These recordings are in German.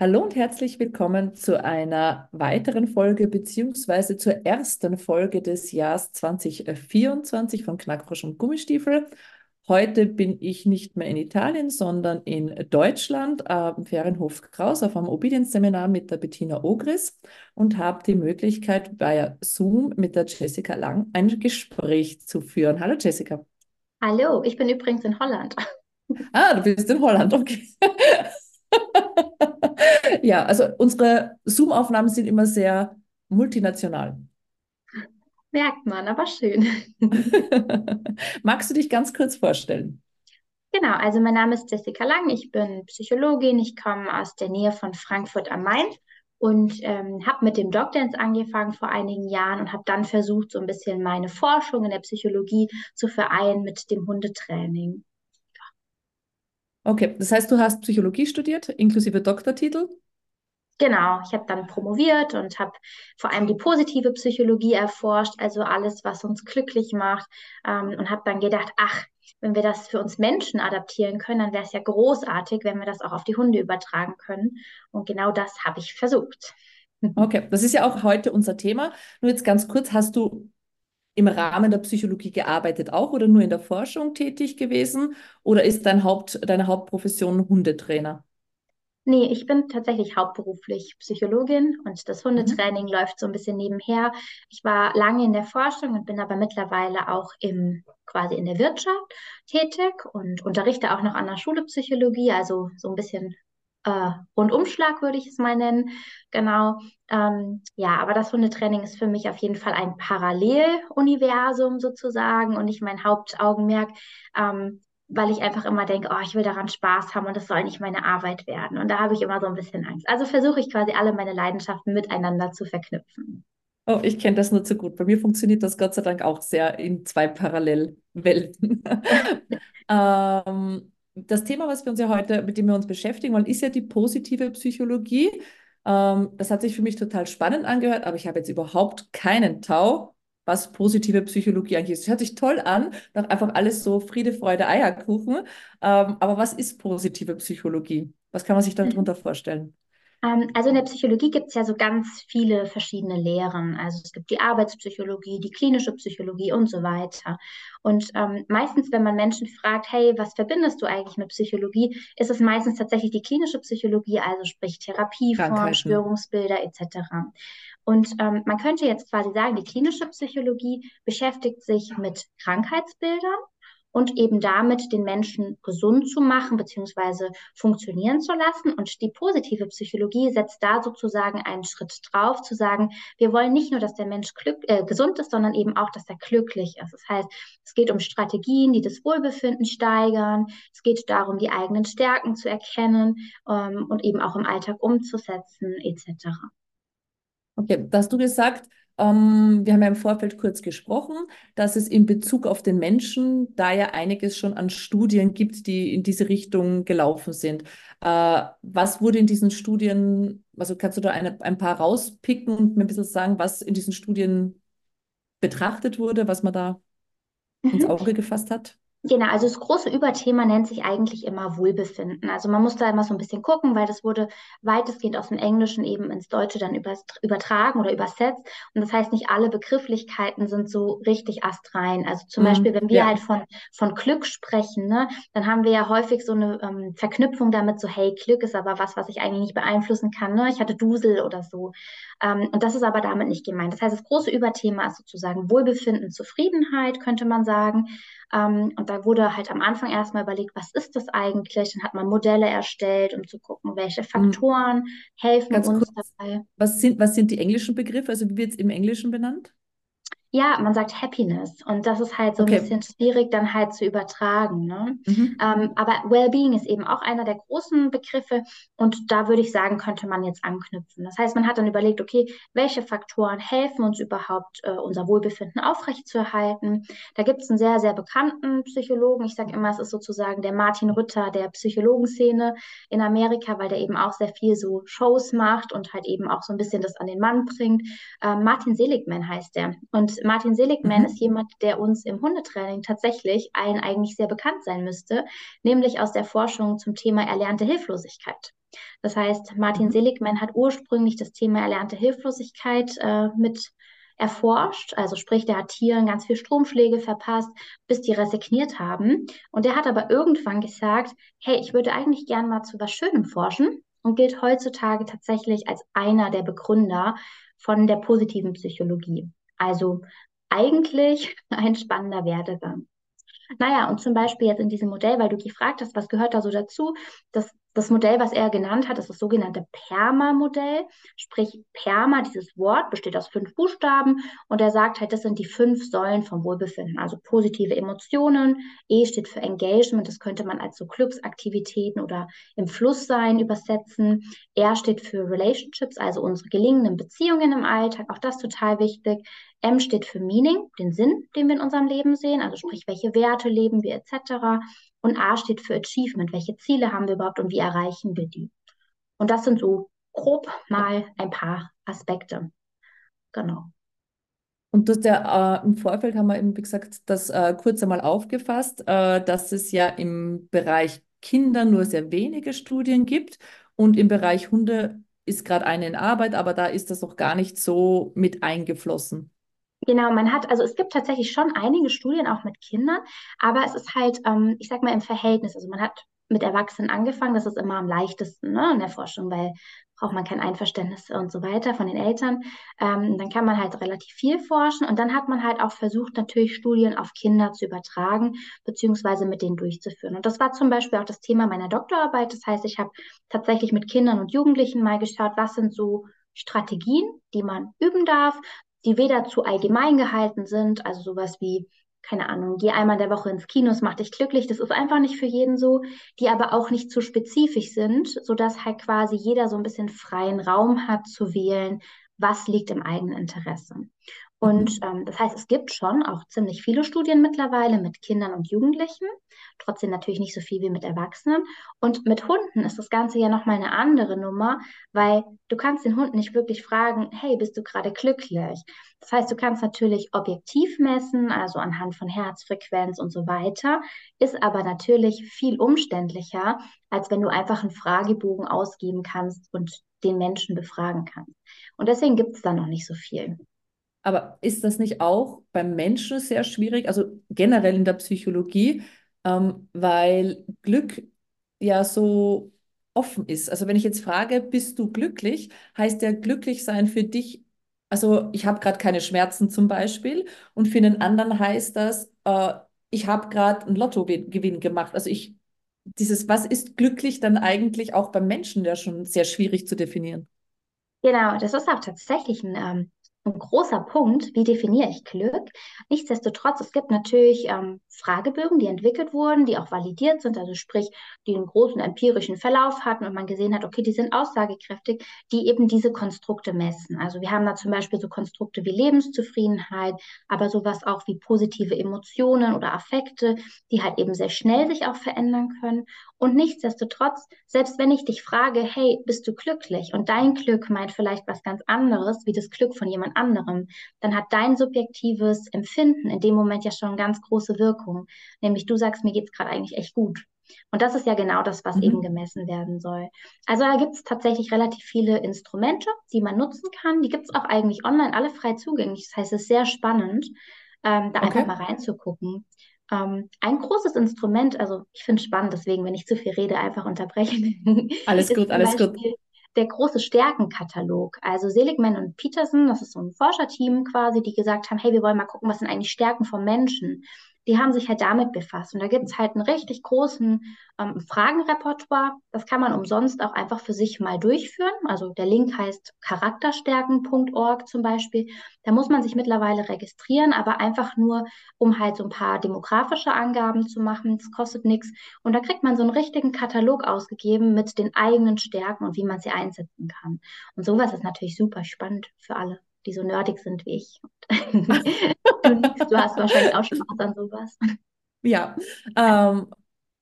Hallo und herzlich willkommen zu einer weiteren Folge beziehungsweise zur ersten Folge des Jahres 2024 von Knackfrosch und Gummistiefel. Heute bin ich nicht mehr in Italien, sondern in Deutschland am Ferienhof Kraus auf einem Obedienzseminar mit der Bettina Ogris und habe die Möglichkeit bei Zoom mit der Jessica Lang ein Gespräch zu führen. Hallo Jessica. Hallo, ich bin übrigens in Holland. Ah, du bist in Holland, okay. ja, also unsere Zoom-Aufnahmen sind immer sehr multinational. Merkt man, aber schön. Magst du dich ganz kurz vorstellen? Genau, also mein Name ist Jessica Lang, ich bin Psychologin, ich komme aus der Nähe von Frankfurt am Main und ähm, habe mit dem Dogdance angefangen vor einigen Jahren und habe dann versucht, so ein bisschen meine Forschung in der Psychologie zu vereinen mit dem Hundetraining. Okay, das heißt, du hast Psychologie studiert, inklusive Doktortitel? Genau, ich habe dann promoviert und habe vor allem die positive Psychologie erforscht, also alles, was uns glücklich macht ähm, und habe dann gedacht, ach, wenn wir das für uns Menschen adaptieren können, dann wäre es ja großartig, wenn wir das auch auf die Hunde übertragen können. Und genau das habe ich versucht. Okay, das ist ja auch heute unser Thema. Nur jetzt ganz kurz, hast du im Rahmen der Psychologie gearbeitet auch oder nur in der Forschung tätig gewesen? Oder ist dein Haupt, deine Hauptprofession Hundetrainer? Nee, ich bin tatsächlich hauptberuflich Psychologin und das Hundetraining mhm. läuft so ein bisschen nebenher. Ich war lange in der Forschung und bin aber mittlerweile auch im, quasi in der Wirtschaft tätig und unterrichte auch noch an der Schule Psychologie, also so ein bisschen äh, Rundumschlag würde ich es mal nennen. Genau. Ähm, ja, aber das Hundetraining ist für mich auf jeden Fall ein Paralleluniversum sozusagen und nicht mein Hauptaugenmerk. Ähm, weil ich einfach immer denke, oh, ich will daran Spaß haben und das soll nicht meine Arbeit werden. Und da habe ich immer so ein bisschen Angst. Also versuche ich quasi alle meine Leidenschaften miteinander zu verknüpfen. Oh, ich kenne das nur zu gut. Bei mir funktioniert das Gott sei Dank auch sehr in zwei Parallelwelten. ähm, das Thema, was wir uns ja heute, mit dem wir uns beschäftigen wollen, ist ja die positive Psychologie. Ähm, das hat sich für mich total spannend angehört, aber ich habe jetzt überhaupt keinen Tau, was positive Psychologie eigentlich ist. Das hört sich toll an, doch einfach alles so Friede, Freude, Eierkuchen. Ähm, aber was ist positive Psychologie? Was kann man sich darunter vorstellen? Ähm, also in der Psychologie gibt es ja so ganz viele verschiedene Lehren. Also es gibt die Arbeitspsychologie, die klinische Psychologie und so weiter. Und ähm, meistens, wenn man Menschen fragt, hey, was verbindest du eigentlich mit Psychologie, ist es meistens tatsächlich die klinische Psychologie, also sprich Therapieform, Störungsbilder etc. Und ähm, man könnte jetzt quasi sagen, die klinische Psychologie beschäftigt sich mit Krankheitsbildern und eben damit den Menschen gesund zu machen bzw. funktionieren zu lassen. Und die positive Psychologie setzt da sozusagen einen Schritt drauf, zu sagen, wir wollen nicht nur, dass der Mensch glück, äh, gesund ist, sondern eben auch, dass er glücklich ist. Das heißt, es geht um Strategien, die das Wohlbefinden steigern. Es geht darum, die eigenen Stärken zu erkennen ähm, und eben auch im Alltag umzusetzen etc. Okay, da hast du gesagt, ähm, wir haben ja im Vorfeld kurz gesprochen, dass es in Bezug auf den Menschen da ja einiges schon an Studien gibt, die in diese Richtung gelaufen sind. Äh, was wurde in diesen Studien, also kannst du da eine, ein paar rauspicken und mir ein bisschen sagen, was in diesen Studien betrachtet wurde, was man da mhm. ins Auge gefasst hat? Genau, also das große Überthema nennt sich eigentlich immer Wohlbefinden. Also man muss da immer so ein bisschen gucken, weil das wurde weitestgehend aus dem Englischen eben ins Deutsche dann übertragen oder übersetzt. Und das heißt, nicht alle Begrifflichkeiten sind so richtig astrein. Also zum mhm, Beispiel, wenn wir ja. halt von, von Glück sprechen, ne, dann haben wir ja häufig so eine ähm, Verknüpfung damit, so hey, Glück ist aber was, was ich eigentlich nicht beeinflussen kann. Ne? Ich hatte Dusel oder so. Ähm, und das ist aber damit nicht gemeint. Das heißt, das große Überthema ist sozusagen Wohlbefinden, Zufriedenheit, könnte man sagen. Ähm, und da wurde halt am Anfang erstmal überlegt, was ist das eigentlich? Dann hat man Modelle erstellt, um zu gucken, welche mhm. Faktoren mhm. helfen Ganz uns kurz, dabei. Was sind, was sind die englischen Begriffe? Also wie wird es im Englischen benannt? Ja, man sagt Happiness und das ist halt so ein Okay. bisschen schwierig dann halt zu übertragen, ne? Mhm. Ähm, aber Wellbeing ist eben auch einer der großen Begriffe und da würde ich sagen, könnte man jetzt anknüpfen. Das heißt, man hat dann überlegt, okay, welche Faktoren helfen uns überhaupt, äh, unser Wohlbefinden aufrechtzuerhalten? Da gibt es einen sehr, sehr bekannten Psychologen. Ich sage immer, es ist sozusagen der Martin Rütter der Psychologenszene in Amerika, weil der eben auch sehr viel so Shows macht und halt eben auch so ein bisschen das an den Mann bringt. Ähm, Martin Seligman heißt der. Und Martin Seligman Mhm. ist jemand, der uns im Hundetraining tatsächlich allen eigentlich sehr bekannt sein müsste, nämlich aus der Forschung zum Thema erlernte Hilflosigkeit. Das heißt, Martin Mhm. Seligman hat ursprünglich das Thema erlernte Hilflosigkeit äh, mit erforscht. Also sprich, der hat Tieren ganz viel Stromschläge verpasst, bis die resigniert haben. Und der hat aber irgendwann gesagt, hey, ich würde eigentlich gern mal zu was Schönem forschen und gilt heutzutage tatsächlich als einer der Begründer von der positiven Psychologie. Also eigentlich ein spannender Werdegang. Naja, und zum Beispiel jetzt in diesem Modell, weil du gefragt hast, was gehört da so dazu? Das, das Modell, was er genannt hat, ist das sogenannte PERMA-Modell. Sprich, PERMA, dieses Wort, besteht aus fünf Buchstaben und er sagt halt, das sind die fünf Säulen vom Wohlbefinden. Also positive Emotionen, E steht für Engagement, das könnte man als so Clubsaktivitäten oder im Fluss sein übersetzen. R steht für Relationships, also unsere gelingenden Beziehungen im Alltag, auch das total wichtig. M steht für Meaning, den Sinn, den wir in unserem Leben sehen, also sprich, welche Werte leben wir etc. Und A steht für Achievement, welche Ziele haben wir überhaupt und wie erreichen wir die. Und das sind so grob mal ein paar Aspekte. Genau. Und das der, äh, im Vorfeld haben wir eben, wie gesagt, das äh, kurz einmal aufgefasst, äh, dass es ja im Bereich Kinder nur sehr wenige Studien gibt und im Bereich Hunde ist gerade eine in Arbeit, aber da ist das noch gar nicht so mit eingeflossen. Genau, man hat, also es gibt tatsächlich schon einige Studien auch mit Kindern, aber es ist halt, ähm, ich sag mal, im Verhältnis. Also man hat mit Erwachsenen angefangen, das ist immer am leichtesten, ne, in der Forschung, weil braucht man kein Einverständnis und so weiter von den Eltern. Ähm, dann kann man halt relativ viel forschen und dann hat man halt auch versucht, natürlich Studien auf Kinder zu übertragen, beziehungsweise mit denen durchzuführen. Und das war zum Beispiel auch das Thema meiner Doktorarbeit. Das heißt, ich habe tatsächlich mit Kindern und Jugendlichen mal geschaut, was sind so Strategien, die man üben darf, die weder zu allgemein gehalten sind, also sowas wie, keine Ahnung, geh einmal in der Woche ins Kino, es macht dich glücklich, das ist einfach nicht für jeden so, die aber auch nicht zu spezifisch sind, sodass halt quasi jeder so ein bisschen freien Raum hat zu wählen, was liegt im eigenen Interesse. Und ähm, das heißt, es gibt schon auch ziemlich viele Studien mittlerweile mit Kindern und Jugendlichen, trotzdem natürlich nicht so viel wie mit Erwachsenen. Und mit Hunden ist das Ganze ja nochmal eine andere Nummer, weil du kannst den Hund nicht wirklich fragen, hey, bist du gerade glücklich? Das heißt, du kannst natürlich objektiv messen, also anhand von Herzfrequenz und so weiter, ist aber natürlich viel umständlicher, als wenn du einfach einen Fragebogen ausgeben kannst und den Menschen befragen kannst. Und deswegen gibt es da noch nicht so viel. Aber ist das nicht auch beim Menschen sehr schwierig, also generell in der Psychologie, ähm, weil Glück ja so offen ist? Also wenn ich jetzt frage, bist du glücklich, heißt ja glücklich sein für dich, also ich habe gerade keine Schmerzen zum Beispiel und für den anderen heißt das, äh, ich habe gerade einen Lottogewinn gemacht. Also ich, dieses, was ist glücklich dann eigentlich auch beim Menschen ja schon sehr schwierig zu definieren. Genau, das ist auch tatsächlich ein ähm, ein großer Punkt, wie definiere ich Glück? Nichtsdestotrotz, es gibt natürlich ähm, Fragebögen, die entwickelt wurden, die auch validiert sind, also sprich, die einen großen empirischen Verlauf hatten und man gesehen hat, okay, die sind aussagekräftig, die eben diese Konstrukte messen. Also wir haben da zum Beispiel so Konstrukte wie Lebenszufriedenheit, aber sowas auch wie positive Emotionen oder Affekte, die halt eben sehr schnell sich auch verändern können. Und nichtsdestotrotz, selbst wenn ich dich frage, hey, bist du glücklich? Und dein Glück meint vielleicht was ganz anderes, wie das Glück von jemand anderem, dann hat dein subjektives Empfinden in dem Moment ja schon ganz große Wirkung. Nämlich du sagst, mir geht's gerade eigentlich echt gut. Und das ist ja genau das, was Mhm. eben gemessen werden soll. Also da gibt es tatsächlich relativ viele Instrumente, die man nutzen kann. Die gibt es auch eigentlich online, alle frei zugänglich. Das heißt, es ist sehr spannend, ähm, da einfach Okay. mal reinzugucken. Ähm, ein großes Instrument, also ich finde es spannend, deswegen, wenn ich zu viel rede, einfach unterbrechen, Alles gut, alles gut. Der große Stärkenkatalog. Also Seligman und Peterson, das ist so ein Forscherteam quasi, die gesagt haben, hey, wir wollen mal gucken, was sind eigentlich Stärken vom Menschen. Die haben sich halt damit befasst. Und da gibt es halt einen richtig großen ähm, Fragenrepertoire. Das kann man umsonst auch einfach für sich mal durchführen. Also der Link heißt charakterstärken.org zum Beispiel. Da muss man sich mittlerweile registrieren, aber einfach nur, um halt so ein paar demografische Angaben zu machen. Das kostet nichts. Und da kriegt man so einen richtigen Katalog ausgegeben mit den eigenen Stärken und wie man sie einsetzen kann. Und sowas ist natürlich super spannend für alle die so nerdig sind wie ich. du, hast wahrscheinlich auch Spaß an sowas. Ja, ähm,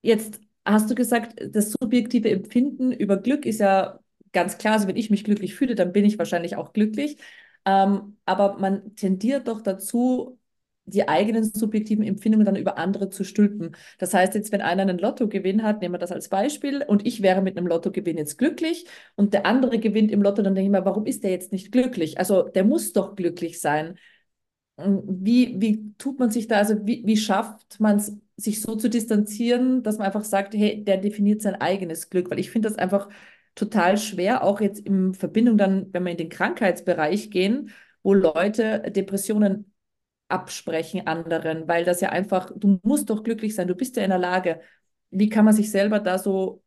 jetzt hast du gesagt, das subjektive Empfinden über Glück ist ja ganz klar. Also wenn ich mich glücklich fühle, dann bin ich wahrscheinlich auch glücklich. Ähm, aber man tendiert doch dazu, die eigenen subjektiven Empfindungen dann über andere zu stülpen. Das heißt jetzt, wenn einer einen Lottogewinn hat, nehmen wir das als Beispiel, und ich wäre mit einem Lottogewinn jetzt glücklich und der andere gewinnt im Lotto, dann denke ich mir, warum ist der jetzt nicht glücklich? Also der muss doch glücklich sein. Wie, wie tut man sich da, also wie, wie schafft man es, sich so zu distanzieren, dass man einfach sagt, hey, der definiert sein eigenes Glück? Weil ich finde das einfach total schwer, auch jetzt in Verbindung dann, wenn wir in den Krankheitsbereich gehen, wo Leute Depressionen absprechen anderen, weil das ja einfach, du musst doch glücklich sein, du bist ja in der Lage. Wie kann man sich selber da so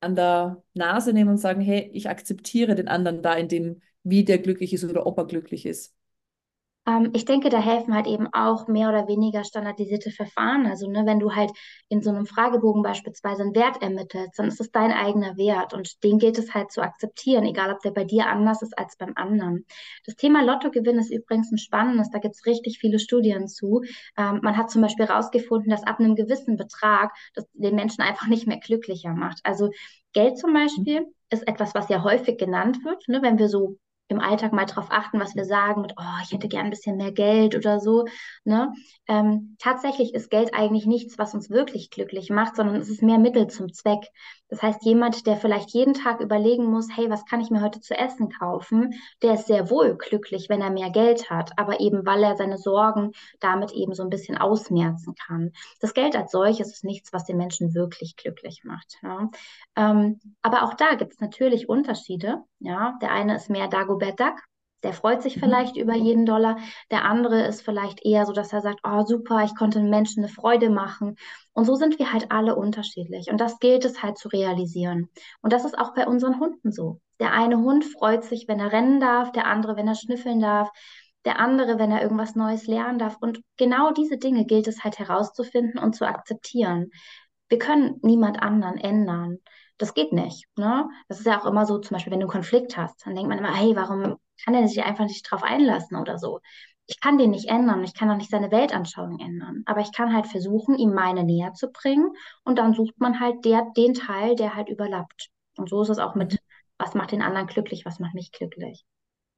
an der Nase nehmen und sagen, hey, ich akzeptiere den anderen da in dem, wie der glücklich ist oder ob er glücklich ist? Ähm, ich denke, da helfen halt eben auch mehr oder weniger standardisierte Verfahren. Also, ne, wenn du halt in so einem Fragebogen beispielsweise einen Wert ermittelst, dann ist es dein eigener Wert und den gilt es halt zu akzeptieren, egal ob der bei dir anders ist als beim anderen. Das Thema Lottogewinn ist übrigens ein spannendes, da gibt es richtig viele Studien zu. Ähm, man hat zum Beispiel herausgefunden, dass ab einem gewissen Betrag das den Menschen einfach nicht mehr glücklicher macht. Also Geld zum Beispiel ist etwas, was ja häufig genannt wird, ne, wenn wir so im Alltag mal drauf achten, was wir sagen mit, oh, ich hätte gern ein bisschen mehr Geld oder so. Ne? Ähm, tatsächlich ist Geld eigentlich nichts, was uns wirklich glücklich macht, sondern es ist mehr Mittel zum Zweck. Das heißt, jemand, der vielleicht jeden Tag überlegen muss, hey, was kann ich mir heute zu essen kaufen, der ist sehr wohl glücklich, wenn er mehr Geld hat, aber eben weil er seine Sorgen damit eben so ein bisschen ausmerzen kann. Das Geld als solches ist nichts, was den Menschen wirklich glücklich macht. Ja? Ähm, aber auch da gibt es natürlich Unterschiede. Ja? Der eine ist mehr Dagobert Duck, der freut sich mhm. vielleicht mhm. über jeden Dollar. Der andere ist vielleicht eher so, dass er sagt, oh super, ich konnte den Menschen eine Freude machen. Und so sind wir halt alle unterschiedlich. Und das gilt es halt zu realisieren. Und das ist auch bei unseren Hunden so. Der eine Hund freut sich, wenn er rennen darf, der andere, wenn er schnüffeln darf, der andere, wenn er irgendwas Neues lernen darf. Und genau diese Dinge gilt es halt herauszufinden und zu akzeptieren. Wir können niemand anderen ändern. Das geht nicht. Ne? Das ist ja auch immer so, zum Beispiel, wenn du einen Konflikt hast, dann denkt man immer, hey, warum kann er sich einfach nicht drauf einlassen oder so? Ich kann den nicht ändern, ich kann auch nicht seine Weltanschauung ändern, aber ich kann halt versuchen, ihm meine näher zu bringen und dann sucht man halt der, den Teil, der halt überlappt. Und so ist es auch mit, mhm. was macht den anderen glücklich, was macht mich glücklich.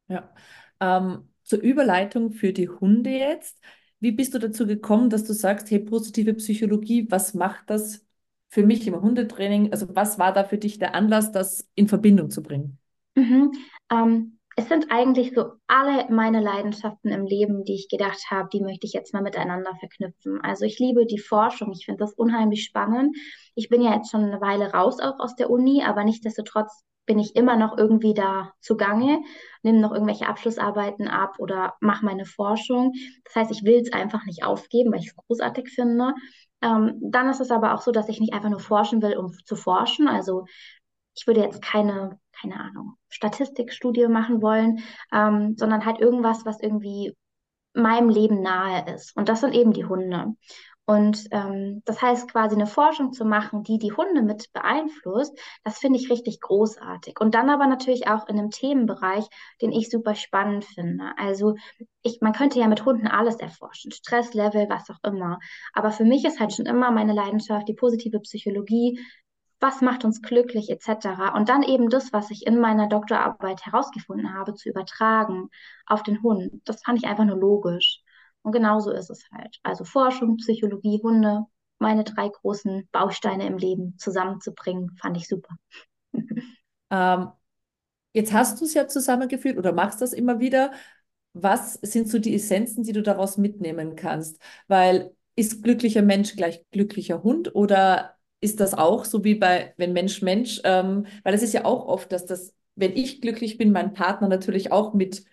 Ja, ähm, zur Überleitung für die Hunde jetzt. Wie bist du dazu gekommen, dass du sagst, hey, positive Psychologie, was macht das für mich im Hundetraining? Also was war da für dich der Anlass, das in Verbindung zu bringen? Mhm. Ähm, es sind eigentlich so alle meine Leidenschaften im Leben, die ich gedacht habe, die möchte ich jetzt mal miteinander verknüpfen. Also ich liebe die Forschung, ich finde das unheimlich spannend. Ich bin ja jetzt schon eine Weile raus auch aus der Uni, aber nichtsdestotrotz bin ich immer noch irgendwie da zugange, nehme noch irgendwelche Abschlussarbeiten ab oder mache meine Forschung. Das heißt, ich will es einfach nicht aufgeben, weil ich es großartig finde. Ähm, dann ist es aber auch so, dass ich nicht einfach nur forschen will, um zu forschen. Also ich würde jetzt keine, keine Ahnung, Statistikstudie machen wollen, ähm, sondern halt irgendwas, was irgendwie meinem Leben nahe ist. Und das sind eben die Hunde. Und ähm, das heißt, quasi eine Forschung zu machen, die die Hunde mit beeinflusst, das finde ich richtig großartig. Und dann aber natürlich auch in einem Themenbereich, den ich super spannend finde. Also ich, man könnte ja mit Hunden alles erforschen, Stresslevel, was auch immer. Aber für mich ist halt schon immer meine Leidenschaft die positive Psychologie, was macht uns glücklich etc. Und dann eben das, was ich in meiner Doktorarbeit herausgefunden habe, zu übertragen auf den Hund. Das fand ich einfach nur logisch. Und genauso ist es halt. Also Forschung, Psychologie, Hunde, meine drei großen Bausteine im Leben zusammenzubringen, fand ich super. ähm, jetzt hast du es ja zusammengeführt oder machst das immer wieder. Was sind so die Essenzen, die du daraus mitnehmen kannst? Weil ist glücklicher Mensch gleich glücklicher Hund oder ist das auch so wie bei, wenn Mensch Mensch, ähm, weil es ist ja auch oft, dass das, wenn ich glücklich bin, mein Partner natürlich auch mit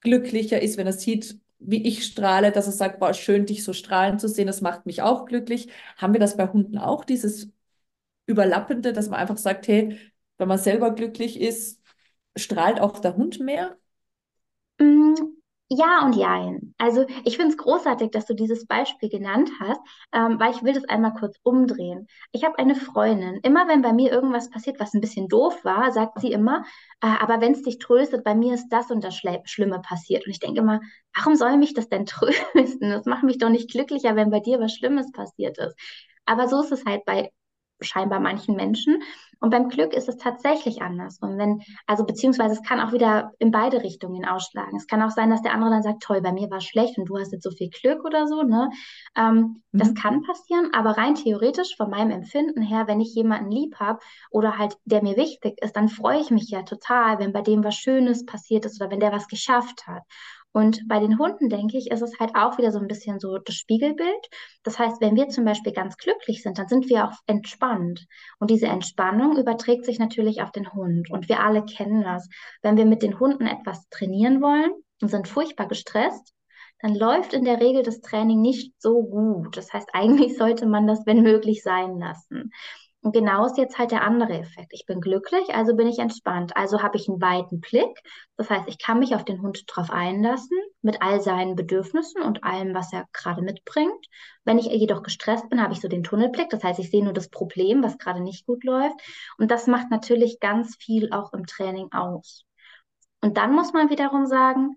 glücklicher ist, wenn er sieht, wie ich strahle, dass er sagt, boah, schön, dich so strahlen zu sehen, das macht mich auch glücklich. Haben wir das bei Hunden auch, dieses Überlappende, dass man einfach sagt, hey, wenn man selber glücklich ist, strahlt auch der Hund mehr? Ja und jein. Also ich finde es großartig, dass du dieses Beispiel genannt hast, ähm, weil ich will das einmal kurz umdrehen. Ich habe eine Freundin, immer wenn bei mir irgendwas passiert, was ein bisschen doof war, sagt sie immer, äh, aber wenn es dich tröstet, bei mir ist das und das Schle Schlimme passiert. Und ich denke immer, warum soll mich das denn trösten? Das macht mich doch nicht glücklicher, wenn bei dir was Schlimmes passiert ist. Aber so ist es halt bei scheinbar manchen Menschen. Und beim Glück ist es tatsächlich anders. Und wenn, also beziehungsweise es kann auch wieder in beide Richtungen ausschlagen. Es kann auch sein, dass der andere dann sagt, toll, bei mir war es schlecht und du hast jetzt so viel Glück oder so. Ne? Ähm, mhm. Das kann passieren, aber rein theoretisch von meinem Empfinden her, wenn ich jemanden lieb habe oder halt der mir wichtig ist, dann freue ich mich ja total, wenn bei dem was Schönes passiert ist oder wenn der was geschafft hat. Und bei den Hunden, denke ich, ist es halt auch wieder so ein bisschen so das Spiegelbild. Das heißt, wenn wir zum Beispiel ganz glücklich sind, dann sind wir auch entspannt. Und diese Entspannung überträgt sich natürlich auf den Hund. Und wir alle kennen das. Wenn wir mit den Hunden etwas trainieren wollen und sind furchtbar gestresst, dann läuft in der Regel das Training nicht so gut. Das heißt, eigentlich sollte man das, wenn möglich, sein lassen. Und genau ist jetzt halt der andere Effekt. Ich bin glücklich, also bin ich entspannt. Also habe ich einen weiten Blick. Das heißt, ich kann mich auf den Hund drauf einlassen, mit all seinen Bedürfnissen und allem, was er gerade mitbringt. Wenn ich jedoch gestresst bin, habe ich so den Tunnelblick. Das heißt, ich sehe nur das Problem, was gerade nicht gut läuft. Und das macht natürlich ganz viel auch im Training aus. Und dann muss man wiederum sagen,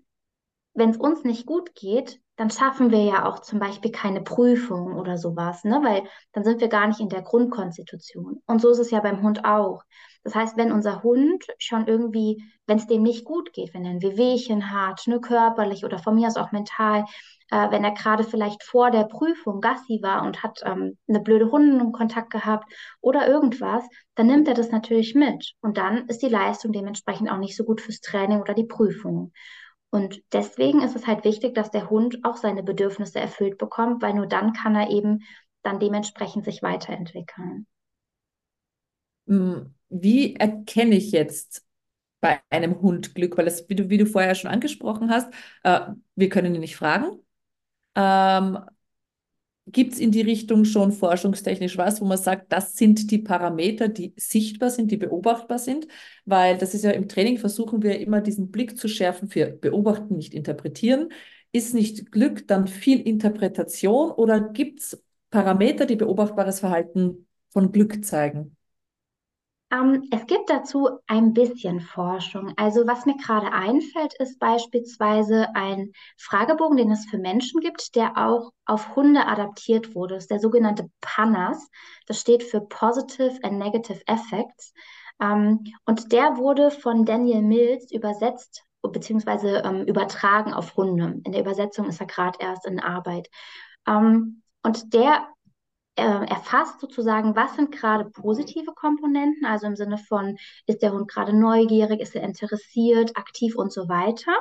wenn es uns nicht gut geht, dann schaffen wir ja auch zum Beispiel keine Prüfung oder sowas, ne? weil dann sind wir gar nicht in der Grundkonstitution. Und so ist es ja beim Hund auch. Das heißt, wenn unser Hund schon irgendwie, wenn es dem nicht gut geht, wenn er ein Wehwehchen hat, ne, körperlich oder von mir aus auch mental, äh, wenn er gerade vielleicht vor der Prüfung Gassi war und hat ähm, eine blöde Hundenkontakt gehabt oder irgendwas, dann nimmt er das natürlich mit. Und dann ist die Leistung dementsprechend auch nicht so gut fürs Training oder die Prüfung. Und deswegen ist es halt wichtig, dass der Hund auch seine Bedürfnisse erfüllt bekommt, weil nur dann kann er eben dann dementsprechend sich weiterentwickeln. Hm, wie erkenne ich jetzt bei einem Hund Glück? Weil das, wie du, wie du vorher schon angesprochen hast, äh, wir können ihn nicht fragen. Ähm, Gibt es in die Richtung schon forschungstechnisch was, wo man sagt, das sind die Parameter, die sichtbar sind, die beobachtbar sind? Weil das ist ja im Training, versuchen wir immer diesen Blick zu schärfen für beobachten, nicht interpretieren. Ist nicht Glück dann viel Interpretation oder gibt es Parameter, die beobachtbares Verhalten von Glück zeigen? Ähm, es gibt dazu ein bisschen Forschung. Also was mir gerade einfällt, ist beispielsweise ein Fragebogen, den es für Menschen gibt, der auch auf Hunde adaptiert wurde. Das ist der sogenannte PANAS. Das steht für Positive and Negative Effects. Ähm, und der wurde von Daniel Mills übersetzt bzw. ähm, übertragen auf Hunde. In der Übersetzung ist er gerade erst in Arbeit. Ähm, und der erfasst sozusagen, was sind gerade positive Komponenten, also im Sinne von, ist der Hund gerade neugierig, ist er interessiert, aktiv und so weiter.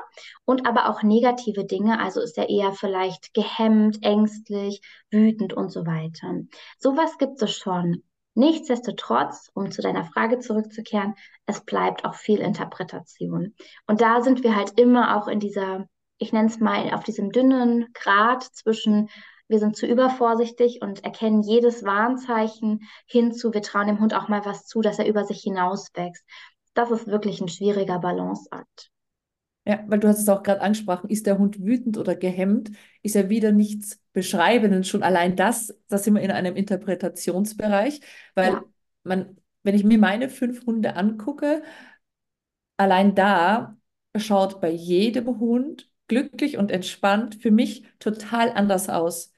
Und aber auch negative Dinge, also ist er eher vielleicht gehemmt, ängstlich, wütend und so weiter. Sowas gibt es schon. Nichtsdestotrotz, um zu deiner Frage zurückzukehren, es bleibt auch viel Interpretation. Und da sind wir halt immer auch in dieser, ich nenne es mal, auf diesem dünnen Grad zwischen wir sind zu übervorsichtig und erkennen jedes Warnzeichen hinzu, wir trauen dem Hund auch mal was zu, dass er über sich hinauswächst. Das ist wirklich ein schwieriger Balanceakt. Ja, weil du hast es auch gerade angesprochen, ist der Hund wütend oder gehemmt, ist er wieder nichts beschreibend. Schon allein das, da sind wir in einem Interpretationsbereich, weil ja. man, wenn ich mir meine fünf Hunde angucke, allein da schaut bei jedem Hund glücklich und entspannt für mich total anders aus.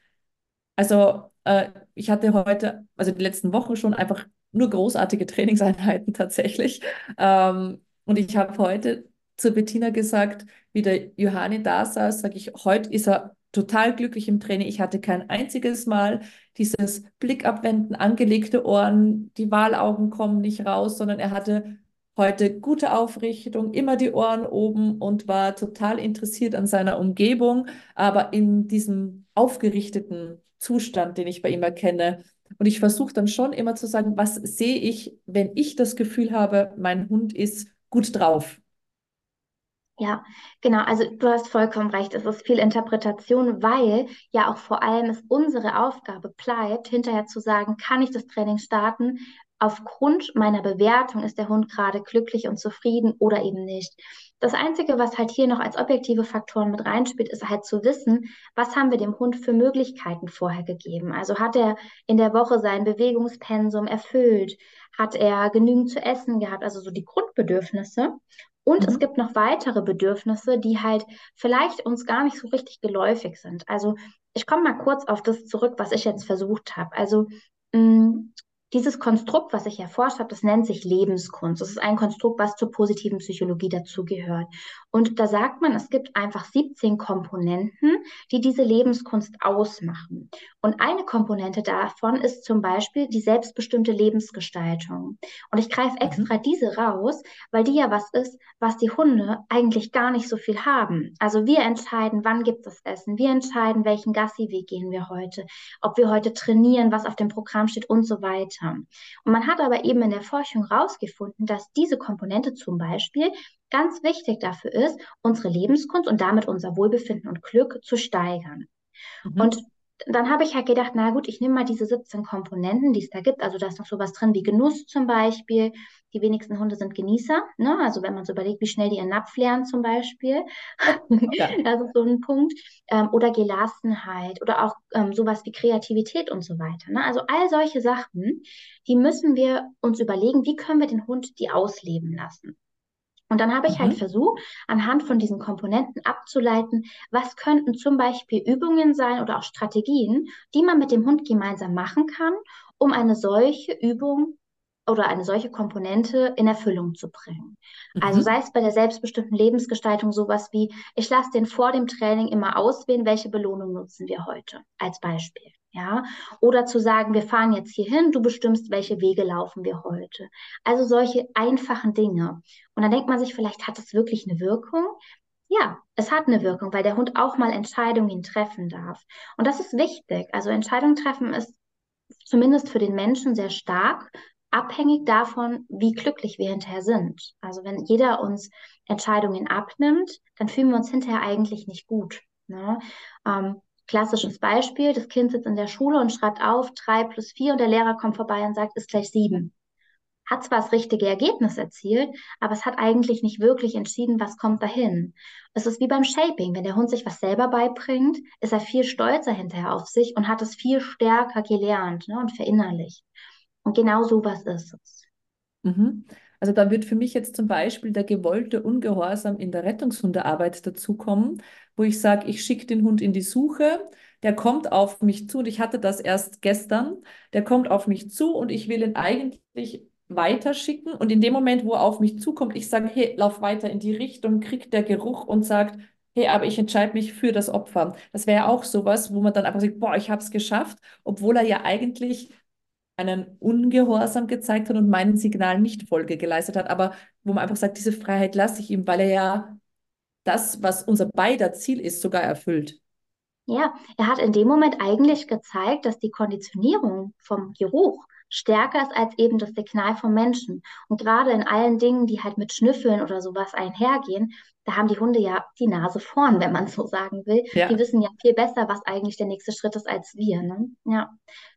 Also äh, ich hatte heute, also die letzten Wochen schon einfach nur großartige Trainingseinheiten tatsächlich. Ähm, und ich habe heute zu Bettina gesagt, wie der Johanni da saß, sage ich, heute ist er total glücklich im Training. Ich hatte kein einziges Mal dieses Blick abwenden, angelegte Ohren, die Wahlaugen kommen nicht raus, sondern er hatte heute gute Aufrichtung, immer die Ohren oben und war total interessiert an seiner Umgebung, aber in diesem aufgerichteten Zustand, den ich bei ihm erkenne. Und ich versuche dann schon immer zu sagen, was sehe ich, wenn ich das Gefühl habe, mein Hund ist gut drauf. Ja, genau. Also du hast vollkommen recht. Es ist viel Interpretation, weil ja auch vor allem es unsere Aufgabe bleibt, hinterher zu sagen, kann ich das Training starten? Aufgrund meiner Bewertung ist der Hund gerade glücklich und zufrieden oder eben nicht. Das Einzige, was halt hier noch als objektive Faktoren mit reinspielt, ist halt zu wissen, was haben wir dem Hund für Möglichkeiten vorher gegeben. Also hat er in der Woche sein Bewegungspensum erfüllt? Hat er genügend zu essen gehabt? Also so die Grundbedürfnisse. Und mhm. es gibt noch weitere Bedürfnisse, die halt vielleicht uns gar nicht so richtig geläufig sind. Also ich komme mal kurz auf das zurück, was ich jetzt versucht habe. Also mh, mm, dieses Konstrukt, was ich erforscht habe, das nennt sich Lebenskunst. Das ist ein Konstrukt, was zur positiven Psychologie dazugehört. Und da sagt man, es gibt einfach 17 Komponenten, die diese Lebenskunst ausmachen. Und eine Komponente davon ist zum Beispiel die selbstbestimmte Lebensgestaltung. Und ich greife extra mhm. diese raus, weil die ja was ist, was die Hunde eigentlich gar nicht so viel haben. Also wir entscheiden, wann gibt es Essen. Wir entscheiden, welchen Gassi-Weg gehen wir heute. Ob wir heute trainieren, was auf dem Programm steht und so weiter haben. Und man hat aber eben in der Forschung herausgefunden, dass diese Komponente zum Beispiel ganz wichtig dafür ist, unsere Lebenskunst und damit unser Wohlbefinden und Glück zu steigern. Mhm. Und dann habe ich halt gedacht, na gut, ich nehme mal diese 17 Komponenten, die es da gibt. Also da ist noch sowas drin wie Genuss zum Beispiel. Die wenigsten Hunde sind Genießer. Ne? Also wenn man so überlegt, wie schnell die ihren Napf lernen zum Beispiel. Ja. das ist so ein Punkt. Ähm, oder Gelassenheit oder auch ähm, sowas wie Kreativität und so weiter. Ne? Also all solche Sachen, die müssen wir uns überlegen, wie können wir den Hund die ausleben lassen. Und dann habe ich halt mhm. versucht, anhand von diesen Komponenten abzuleiten, was könnten zum Beispiel Übungen sein oder auch Strategien, die man mit dem Hund gemeinsam machen kann, um eine solche Übung oder eine solche Komponente in Erfüllung zu bringen. Also mhm. Also sei es bei der selbstbestimmten Lebensgestaltung sowas wie, ich lasse den vor dem Training immer auswählen, welche Belohnung nutzen wir heute als Beispiel ja, oder zu sagen, wir fahren jetzt hier hin, du bestimmst, welche Wege laufen wir heute. Also solche einfachen Dinge. Und dann denkt man sich, vielleicht hat das wirklich eine Wirkung. Ja, es hat eine Wirkung, weil der Hund auch mal Entscheidungen treffen darf. Und das ist wichtig. Also Entscheidungen treffen ist zumindest für den Menschen sehr stark abhängig davon, wie glücklich wir hinterher sind. Also wenn jeder uns Entscheidungen abnimmt, dann fühlen wir uns hinterher eigentlich nicht gut. Ne? Ähm, Klassisches Beispiel, das Kind sitzt in der Schule und schreibt auf drei plus vier und der Lehrer kommt vorbei und sagt, ist gleich sieben. Hat zwar das richtige Ergebnis erzielt, aber es hat eigentlich nicht wirklich entschieden, was kommt dahin. Es ist wie beim Shaping. Wenn der Hund sich was selber beibringt, ist er viel stolzer hinterher auf sich und hat es viel stärker gelernt ne, und verinnerlicht. Und genau so was ist es. Mhm. Also da wird für mich jetzt zum Beispiel der gewollte Ungehorsam in der Rettungshundearbeit dazukommen, wo ich sage, ich schicke den Hund in die Suche, der kommt auf mich zu und ich hatte das erst gestern, der kommt auf mich zu und ich will ihn eigentlich weiterschicken und in dem Moment, wo er auf mich zukommt, ich sage, hey, lauf weiter in die Richtung, kriegt der Geruch und sagt, hey, aber ich entscheide mich für das Opfer. Das wäre auch sowas, wo man dann einfach sagt, boah, ich habe es geschafft, obwohl er ja eigentlich einen Ungehorsam gezeigt hat und meinen Signal nicht Folge geleistet hat, aber wo man einfach sagt, diese Freiheit lasse ich ihm, weil er ja das, was unser beider Ziel ist, sogar erfüllt. Ja, er hat in dem Moment eigentlich gezeigt, dass die Konditionierung vom Geruch stärker ist als eben das Signal vom Menschen. Und gerade in allen Dingen, die halt mit Schnüffeln oder sowas einhergehen, da haben die Hunde ja die Nase vorn, wenn man so sagen will. Ja. Die wissen ja viel besser, was eigentlich der nächste Schritt ist als wir. Ne? Ja,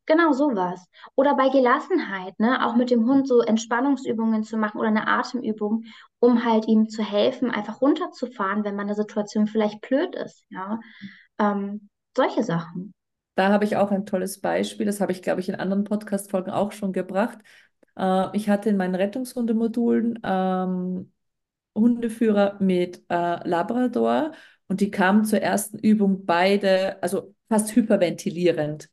genau sowas. Oder bei Gelassenheit, ne? auch mit dem Hund so Entspannungsübungen zu machen oder eine Atemübung, um halt ihm zu helfen, einfach runterzufahren, wenn man eine Situation vielleicht blöd ist. Ja, ähm, solche Sachen. Da habe ich auch ein tolles Beispiel. Das habe ich, glaube ich, in anderen Podcast-Folgen auch schon gebracht. Äh, ich hatte in meinen Rettungshundemodulen ähm, Hundeführer mit äh, Labrador und die kamen zur ersten Übung beide, also fast hyperventilierend.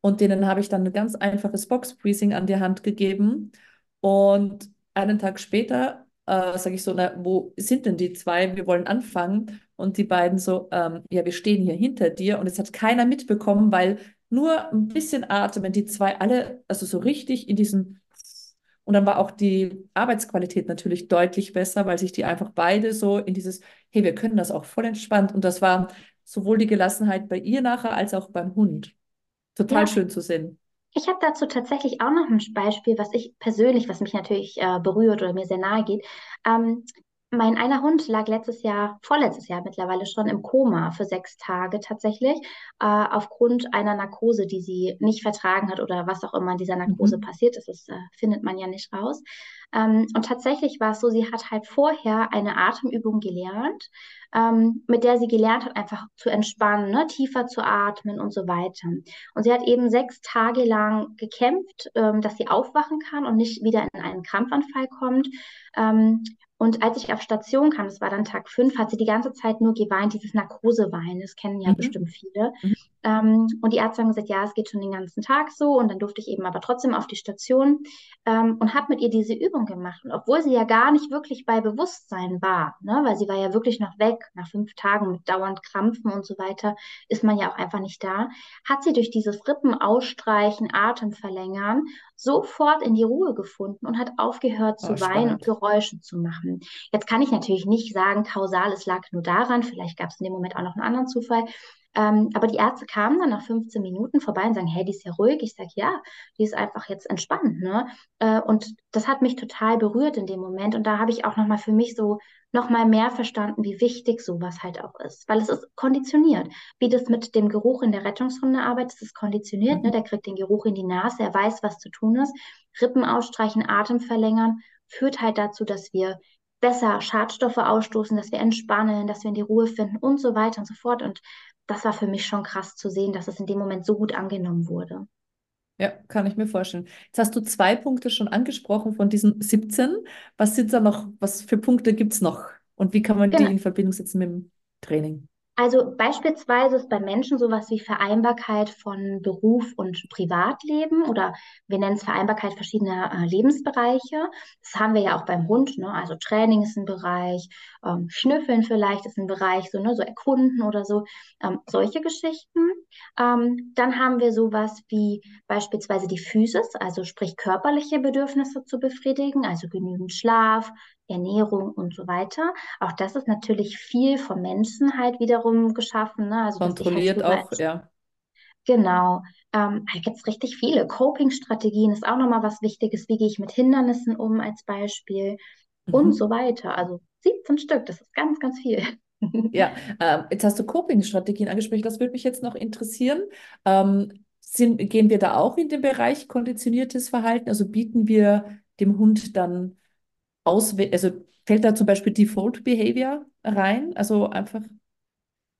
Und denen habe ich dann ein ganz einfaches Box-Breathing an die Hand gegeben. Und einen Tag später äh, sage ich so, na, wo sind denn die zwei? Wir wollen anfangen. Und die beiden so, ähm, ja, wir stehen hier hinter dir. Und es hat keiner mitbekommen, weil nur ein bisschen atmen, die zwei alle, also so richtig in diesen und dann war auch die Arbeitsqualität natürlich deutlich besser, weil sich die einfach beide so in dieses, hey, wir können das auch voll entspannt. Und das war sowohl die Gelassenheit bei ihr nachher als auch beim Hund. Total ja. schön zu sehen. Ich habe dazu tatsächlich auch noch ein Beispiel, was ich persönlich, was mich natürlich äh, berührt oder mir sehr nahe geht. Ähm, mein einer Hund lag letztes Jahr, vorletztes Jahr mittlerweile schon im Koma für sechs Tage tatsächlich, äh, aufgrund einer Narkose, die sie nicht vertragen hat oder was auch immer in dieser Narkose mhm. passiert ist. Das äh, findet man ja nicht raus. Ähm, und tatsächlich war es so, sie hat halt vorher eine Atemübung gelernt, ähm, mit der sie gelernt hat, einfach zu entspannen, ne? tiefer zu atmen und so weiter. Und sie hat eben sechs Tage lang gekämpft, ähm, dass sie aufwachen kann und nicht wieder in einen Krampfanfall kommt. Ähm, und als ich auf Station kam, das war dann Tag fünf, hat sie die ganze Zeit nur geweint, dieses Narkoseweinen, das kennen ja mhm. bestimmt viele. Mhm. Ähm, und die Ärzte haben gesagt, ja, es geht schon den ganzen Tag so. Und dann durfte ich eben aber trotzdem auf die Station ähm, und habe mit ihr diese Übung gemacht. Und obwohl sie ja gar nicht wirklich bei Bewusstsein war, ne, weil sie war ja wirklich noch weg, nach fünf Tagen mit dauernd Krampfen und so weiter, ist man ja auch einfach nicht da, hat sie durch dieses Rippen ausstreichen, Atem verlängern, sofort in die Ruhe gefunden und hat aufgehört zu oh, weinen und Geräusche zu machen. Jetzt kann ich natürlich nicht sagen, kausal, es lag nur daran, vielleicht gab es in dem Moment auch noch einen anderen Zufall. Ähm, aber die Ärzte kamen dann nach 15 Minuten vorbei und sagen, hey, die ist ja ruhig. Ich sage, ja, die ist einfach jetzt entspannt. Ne? Äh, und das hat mich total berührt in dem Moment. Und da habe ich auch nochmal für mich so nochmal mehr verstanden, wie wichtig sowas halt auch ist. Weil es ist konditioniert. Wie das mit dem Geruch in der Rettungshundearbeit, das ist konditioniert. Ne? Mhm. Ne? Der kriegt den Geruch in die Nase, er weiß, was zu tun ist. Rippen ausstreichen, Atem verlängern, führt halt dazu, dass wir besser Schadstoffe ausstoßen, dass wir entspannen, dass wir in die Ruhe finden und so weiter und so fort. Und das war für mich schon krass zu sehen, dass es in dem Moment so gut angenommen wurde. Ja, kann ich mir vorstellen. Jetzt hast du zwei Punkte schon angesprochen von diesen 17. Was sind da noch, was für Punkte gibt es noch? Und wie kann man genau. die in Verbindung setzen mit dem Training? Also beispielsweise ist bei Menschen sowas wie Vereinbarkeit von Beruf und Privatleben oder wir nennen es Vereinbarkeit verschiedener äh, Lebensbereiche. Das haben wir ja auch beim Hund. Ne? Also Training ist ein Bereich, ähm, Schnüffeln vielleicht ist ein Bereich, so, ne? so Erkunden oder so, ähm, solche Geschichten. Ähm, dann haben wir sowas wie beispielsweise die Physis, also sprich körperliche Bedürfnisse zu befriedigen, also genügend Schlaf, Ernährung und so weiter. Auch das ist natürlich viel vom Menschen halt wiederum geschaffen. Ne? Also, halt Kontrolliert halt auch, ja. Genau. Ähm, da gibt es richtig viele. Coping-Strategien ist auch nochmal was Wichtiges. Wie gehe ich mit Hindernissen um als Beispiel? Mhm. Und so weiter. Also 17 Stück, das ist ganz, ganz viel. Ja, äh, jetzt hast du Coping-Strategien angesprochen. Das würde mich jetzt noch interessieren. Ähm, sind, gehen wir da auch in den Bereich konditioniertes Verhalten? Also bieten wir dem Hund dann auswählen, also fällt da zum Beispiel Default Behavior rein? Also einfach.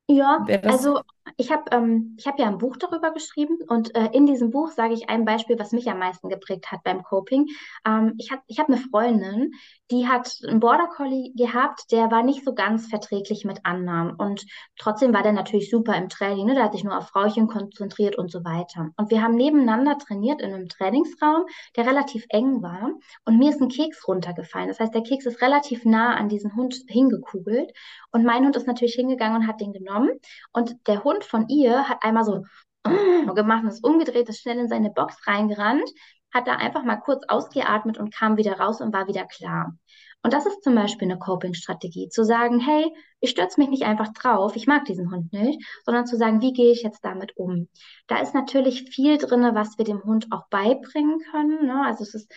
Ja, also ich habe ähm, hab ja ein Buch darüber geschrieben und äh, in diesem Buch sage ich ein Beispiel, was mich am meisten geprägt hat beim Coping. Ähm, ich habe ich hab eine Freundin, die hat einen Border Collie gehabt, der war nicht so ganz verträglich mit Annahmen und trotzdem war der natürlich super im Training. Ne? Der hat sich nur auf Frauchen konzentriert und so weiter. Und wir haben nebeneinander trainiert in einem Trainingsraum, der relativ eng war und mir ist ein Keks runtergefallen. Das heißt, der Keks ist relativ nah an diesen Hund hingekugelt und mein Hund ist natürlich hingegangen und hat den genommen und der Hund Hund von ihr hat einmal so gemacht und ist umgedreht, ist schnell in seine Box reingerannt, hat da einfach mal kurz ausgeatmet und kam wieder raus und war wieder klar. Und das ist zum Beispiel eine Coping-Strategie, zu sagen, hey, ich stürze mich nicht einfach drauf, ich mag diesen Hund nicht, sondern zu sagen, wie gehe ich jetzt damit um? Da ist natürlich viel drin, was wir dem Hund auch beibringen können. Ne? Also es ist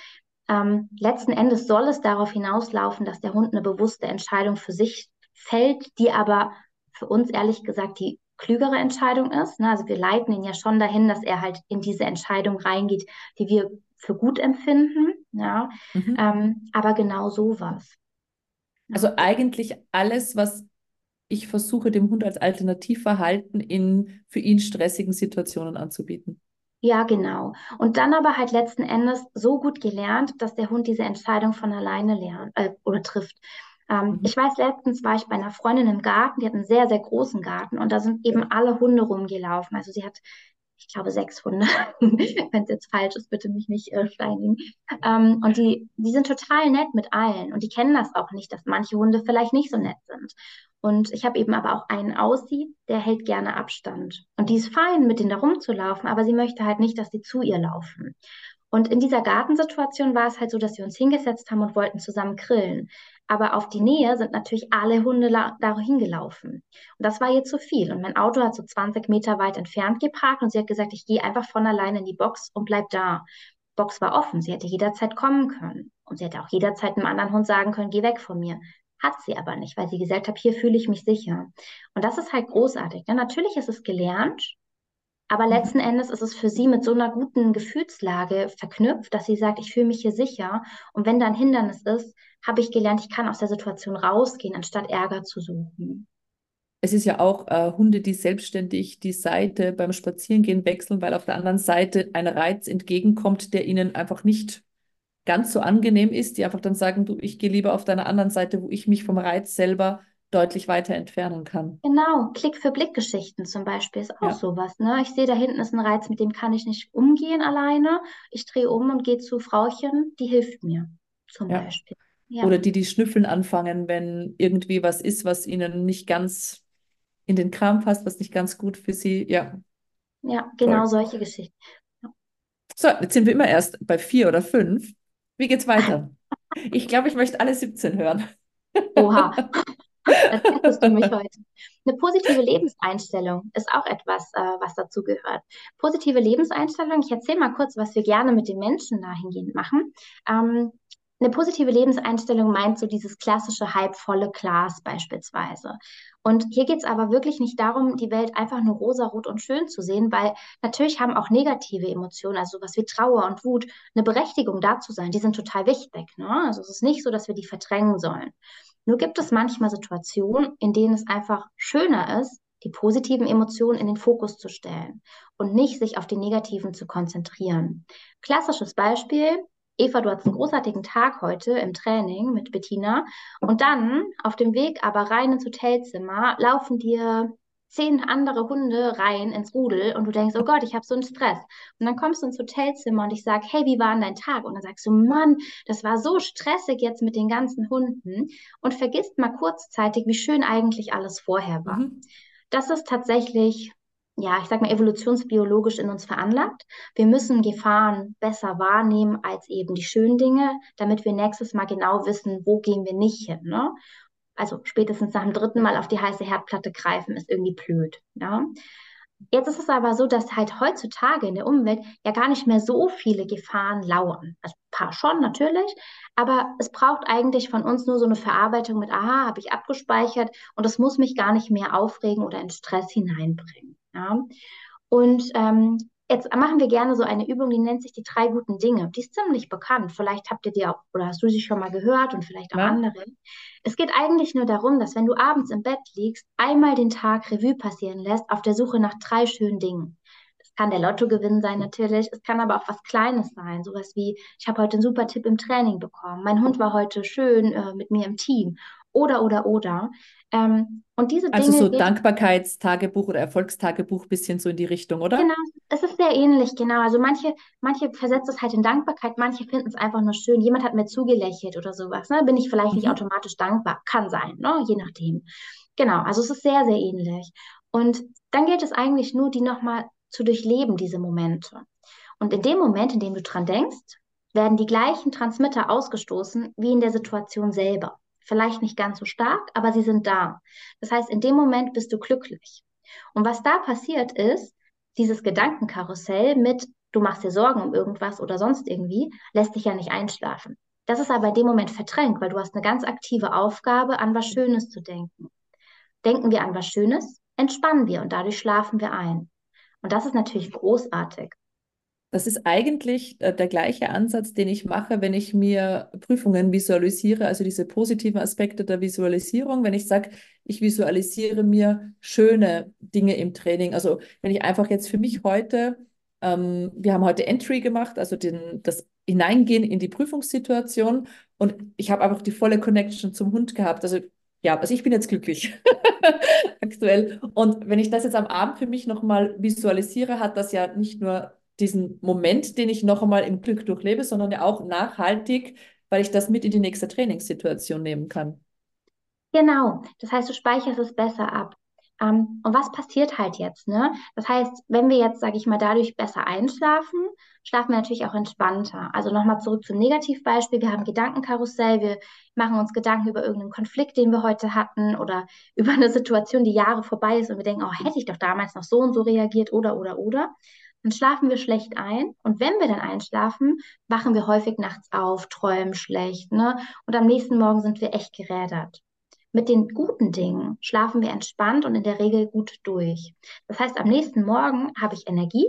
ähm, letzten Endes soll es darauf hinauslaufen, dass der Hund eine bewusste Entscheidung für sich fällt, die aber für uns ehrlich gesagt die klügere Entscheidung ist. Ne? Also wir leiten ihn ja schon dahin, dass er halt in diese Entscheidung reingeht, die wir für gut empfinden. Ja, mhm. ähm, aber genau sowas. Also eigentlich alles, was ich versuche, dem Hund als Alternativverhalten in für ihn stressigen Situationen anzubieten. Ja, genau. Und dann aber halt letzten Endes so gut gelernt, dass der Hund diese Entscheidung von alleine lernt äh, oder trifft. Ähm, mhm. Ich weiß, letztens war ich bei einer Freundin im Garten, die hat einen sehr, sehr großen Garten und da sind eben alle Hunde rumgelaufen. Also sie hat, ich glaube, sechs Hunde. Wenn es jetzt falsch ist, bitte mich nicht äh, steinigen. Ähm, und die, die sind total nett mit allen und die kennen das auch nicht, dass manche Hunde vielleicht nicht so nett sind. Und ich habe eben aber auch einen Aussie, der hält gerne Abstand. Und die ist fein, mit denen da rumzulaufen, aber sie möchte halt nicht, dass sie zu ihr laufen. Und in dieser Gartensituation war es halt so, dass wir uns hingesetzt haben und wollten zusammen grillen. Aber auf die Nähe sind natürlich alle Hunde da hingelaufen. Und das war ihr zu viel. Und mein Auto hat so 20 Meter weit entfernt geparkt und sie hat gesagt, ich gehe einfach von alleine in die Box und bleib da. Box war offen, sie hätte jederzeit kommen können. Und sie hätte auch jederzeit einem anderen Hund sagen können, geh weg von mir. Hat sie aber nicht, weil sie gesagt hat, hier fühle ich mich sicher. Und das ist halt großartig. Ne? Natürlich ist es gelernt, aber mhm. letzten Endes ist es für sie mit so einer guten Gefühlslage verknüpft, dass sie sagt, ich fühle mich hier sicher. Und wenn da ein Hindernis ist, habe ich gelernt, ich kann aus der Situation rausgehen, anstatt Ärger zu suchen. Es ist ja auch äh, Hunde, die selbstständig die Seite beim Spazierengehen wechseln, weil auf der anderen Seite ein Reiz entgegenkommt, der ihnen einfach nicht ganz so angenehm ist, die einfach dann sagen, du, ich gehe lieber auf deiner anderen Seite, wo ich mich vom Reiz selber deutlich weiter entfernen kann. Genau, Klick-für-Blick-Geschichten zum Beispiel ist auch ja. sowas. Ne? Ich sehe, da hinten ist ein Reiz, mit dem kann ich nicht umgehen alleine. Ich drehe um und gehe zu Frauchen, die hilft mir zum ja. Beispiel. Ja. Oder die, die schnüffeln anfangen, wenn irgendwie was ist, was ihnen nicht ganz in den Kram passt, was nicht ganz gut für sie, ja. Ja, genau Toll. solche Geschichten. So, jetzt sind wir immer erst bei vier oder fünf. Wie geht's weiter? ich glaube, ich möchte alle 17 hören. Oha. Das du mich heute. Eine positive Lebenseinstellung ist auch etwas, äh, was dazu gehört. Positive Lebenseinstellung, ich erzähle mal kurz, was wir gerne mit den Menschen dahingehend machen. Ähm, eine positive Lebenseinstellung meint so dieses klassische halbvolle Glas beispielsweise. Und hier geht es aber wirklich nicht darum, die Welt einfach nur rosarot und schön zu sehen, weil natürlich haben auch negative Emotionen, also sowas wie Trauer und Wut, eine Berechtigung da zu sein. Die sind total wichtig. Ne? Also es ist nicht so, dass wir die verdrängen sollen. Nur gibt es manchmal Situationen, in denen es einfach schöner ist, die positiven Emotionen in den Fokus zu stellen und nicht sich auf die negativen zu konzentrieren. Klassisches Beispiel, Eva, du hattest einen großartigen Tag heute im Training mit Bettina. Und dann auf dem Weg aber rein ins Hotelzimmer laufen dir zehn andere Hunde rein ins Rudel und du denkst, oh Gott, ich habe so einen Stress. Und dann kommst du ins Hotelzimmer und ich sage, hey, wie war denn dein Tag? Und dann sagst du, Mann, das war so stressig jetzt mit den ganzen Hunden und vergisst mal kurzzeitig, wie schön eigentlich alles vorher war. Mhm. Das ist tatsächlich ja, ich sag mal, evolutionsbiologisch in uns veranlagt. Wir müssen Gefahren besser wahrnehmen als eben die schönen Dinge, damit wir nächstes Mal genau wissen, wo gehen wir nicht hin. Ne? Also spätestens nach dem dritten Mal auf die heiße Herdplatte greifen, ist irgendwie blöd. Ja? Jetzt ist es aber so, dass halt heutzutage in der Umwelt ja gar nicht mehr so viele Gefahren lauern. Also ein paar schon natürlich, aber es braucht eigentlich von uns nur so eine Verarbeitung mit, aha, habe ich abgespeichert und das muss mich gar nicht mehr aufregen oder in Stress hineinbringen. Ja? Und ähm, jetzt machen wir gerne so eine Übung, die nennt sich die drei guten Dinge. Die ist ziemlich bekannt. Vielleicht habt ihr die auch oder hast du sie schon mal gehört und vielleicht auch ja. andere. Es geht eigentlich nur darum, dass wenn du abends im Bett liegst, einmal den Tag Revue passieren lässt auf der Suche nach drei schönen Dingen. Das kann der Lottogewinn sein natürlich, es kann aber auch was Kleines sein, sowas wie, ich habe heute einen super Tipp im Training bekommen, mein Hund war heute schön äh, mit mir im Team oder, oder, oder. Ähm, und diese also Dinge. Also so Dankbarkeitstagebuch oder Erfolgstagebuch, bisschen so in die Richtung, oder? Genau, es ist sehr ähnlich, genau. Also manche, manche versetzt es halt in Dankbarkeit, manche finden es einfach nur schön. Jemand hat mir zugelächelt oder sowas. Ne? Bin ich vielleicht mhm. nicht automatisch dankbar? Kann sein, ne? je nachdem. Genau, also es ist sehr, sehr ähnlich. Und dann gilt es eigentlich nur, die nochmal zu durchleben, diese Momente. Und in dem Moment, in dem du dran denkst, werden die gleichen Transmitter ausgestoßen wie in der Situation selber. Vielleicht nicht ganz so stark, aber sie sind da. Das heißt, in dem Moment bist du glücklich. Und was da passiert ist, dieses Gedankenkarussell mit, du machst dir Sorgen um irgendwas oder sonst irgendwie, lässt dich ja nicht einschlafen. Das ist aber in dem Moment verdrängt, weil du hast eine ganz aktive Aufgabe, an was Schönes zu denken. Denken wir an was Schönes, entspannen wir und dadurch schlafen wir ein. Und das ist natürlich großartig. Das ist eigentlich äh, der gleiche Ansatz, den ich mache, wenn ich mir Prüfungen visualisiere, also diese positiven Aspekte der Visualisierung. Wenn ich sage, ich visualisiere mir schöne Dinge im Training. Also wenn ich einfach jetzt für mich heute, ähm, wir haben heute Entry gemacht, also den, das Hineingehen in die Prüfungssituation und ich habe einfach die volle Connection zum Hund gehabt. Also ja, also ich bin jetzt glücklich aktuell. Und wenn ich das jetzt am Abend für mich nochmal visualisiere, hat das ja nicht nur diesen Moment, den ich noch einmal im Glück durchlebe, sondern ja auch nachhaltig, weil ich das mit in die nächste Trainingssituation nehmen kann. Genau, das heißt, du speicherst es besser ab. Ähm, und was passiert halt jetzt? Ne? Das heißt, wenn wir jetzt, sage ich mal, dadurch besser einschlafen, schlafen wir natürlich auch entspannter. Also nochmal zurück zum Negativbeispiel. Wir haben Gedankenkarussell, wir machen uns Gedanken über irgendeinen Konflikt, den wir heute hatten oder über eine Situation, die Jahre vorbei ist und wir denken, oh, hätte ich doch damals noch so und so reagiert oder, oder, oder dann schlafen wir schlecht ein. Und wenn wir dann einschlafen, wachen wir häufig nachts auf, träumen schlecht. Ne? Und am nächsten Morgen sind wir echt gerädert. mit den guten Dingen schlafen wir entspannt und in der Regel gut durch. Das heißt, am nächsten Morgen habe ich Energie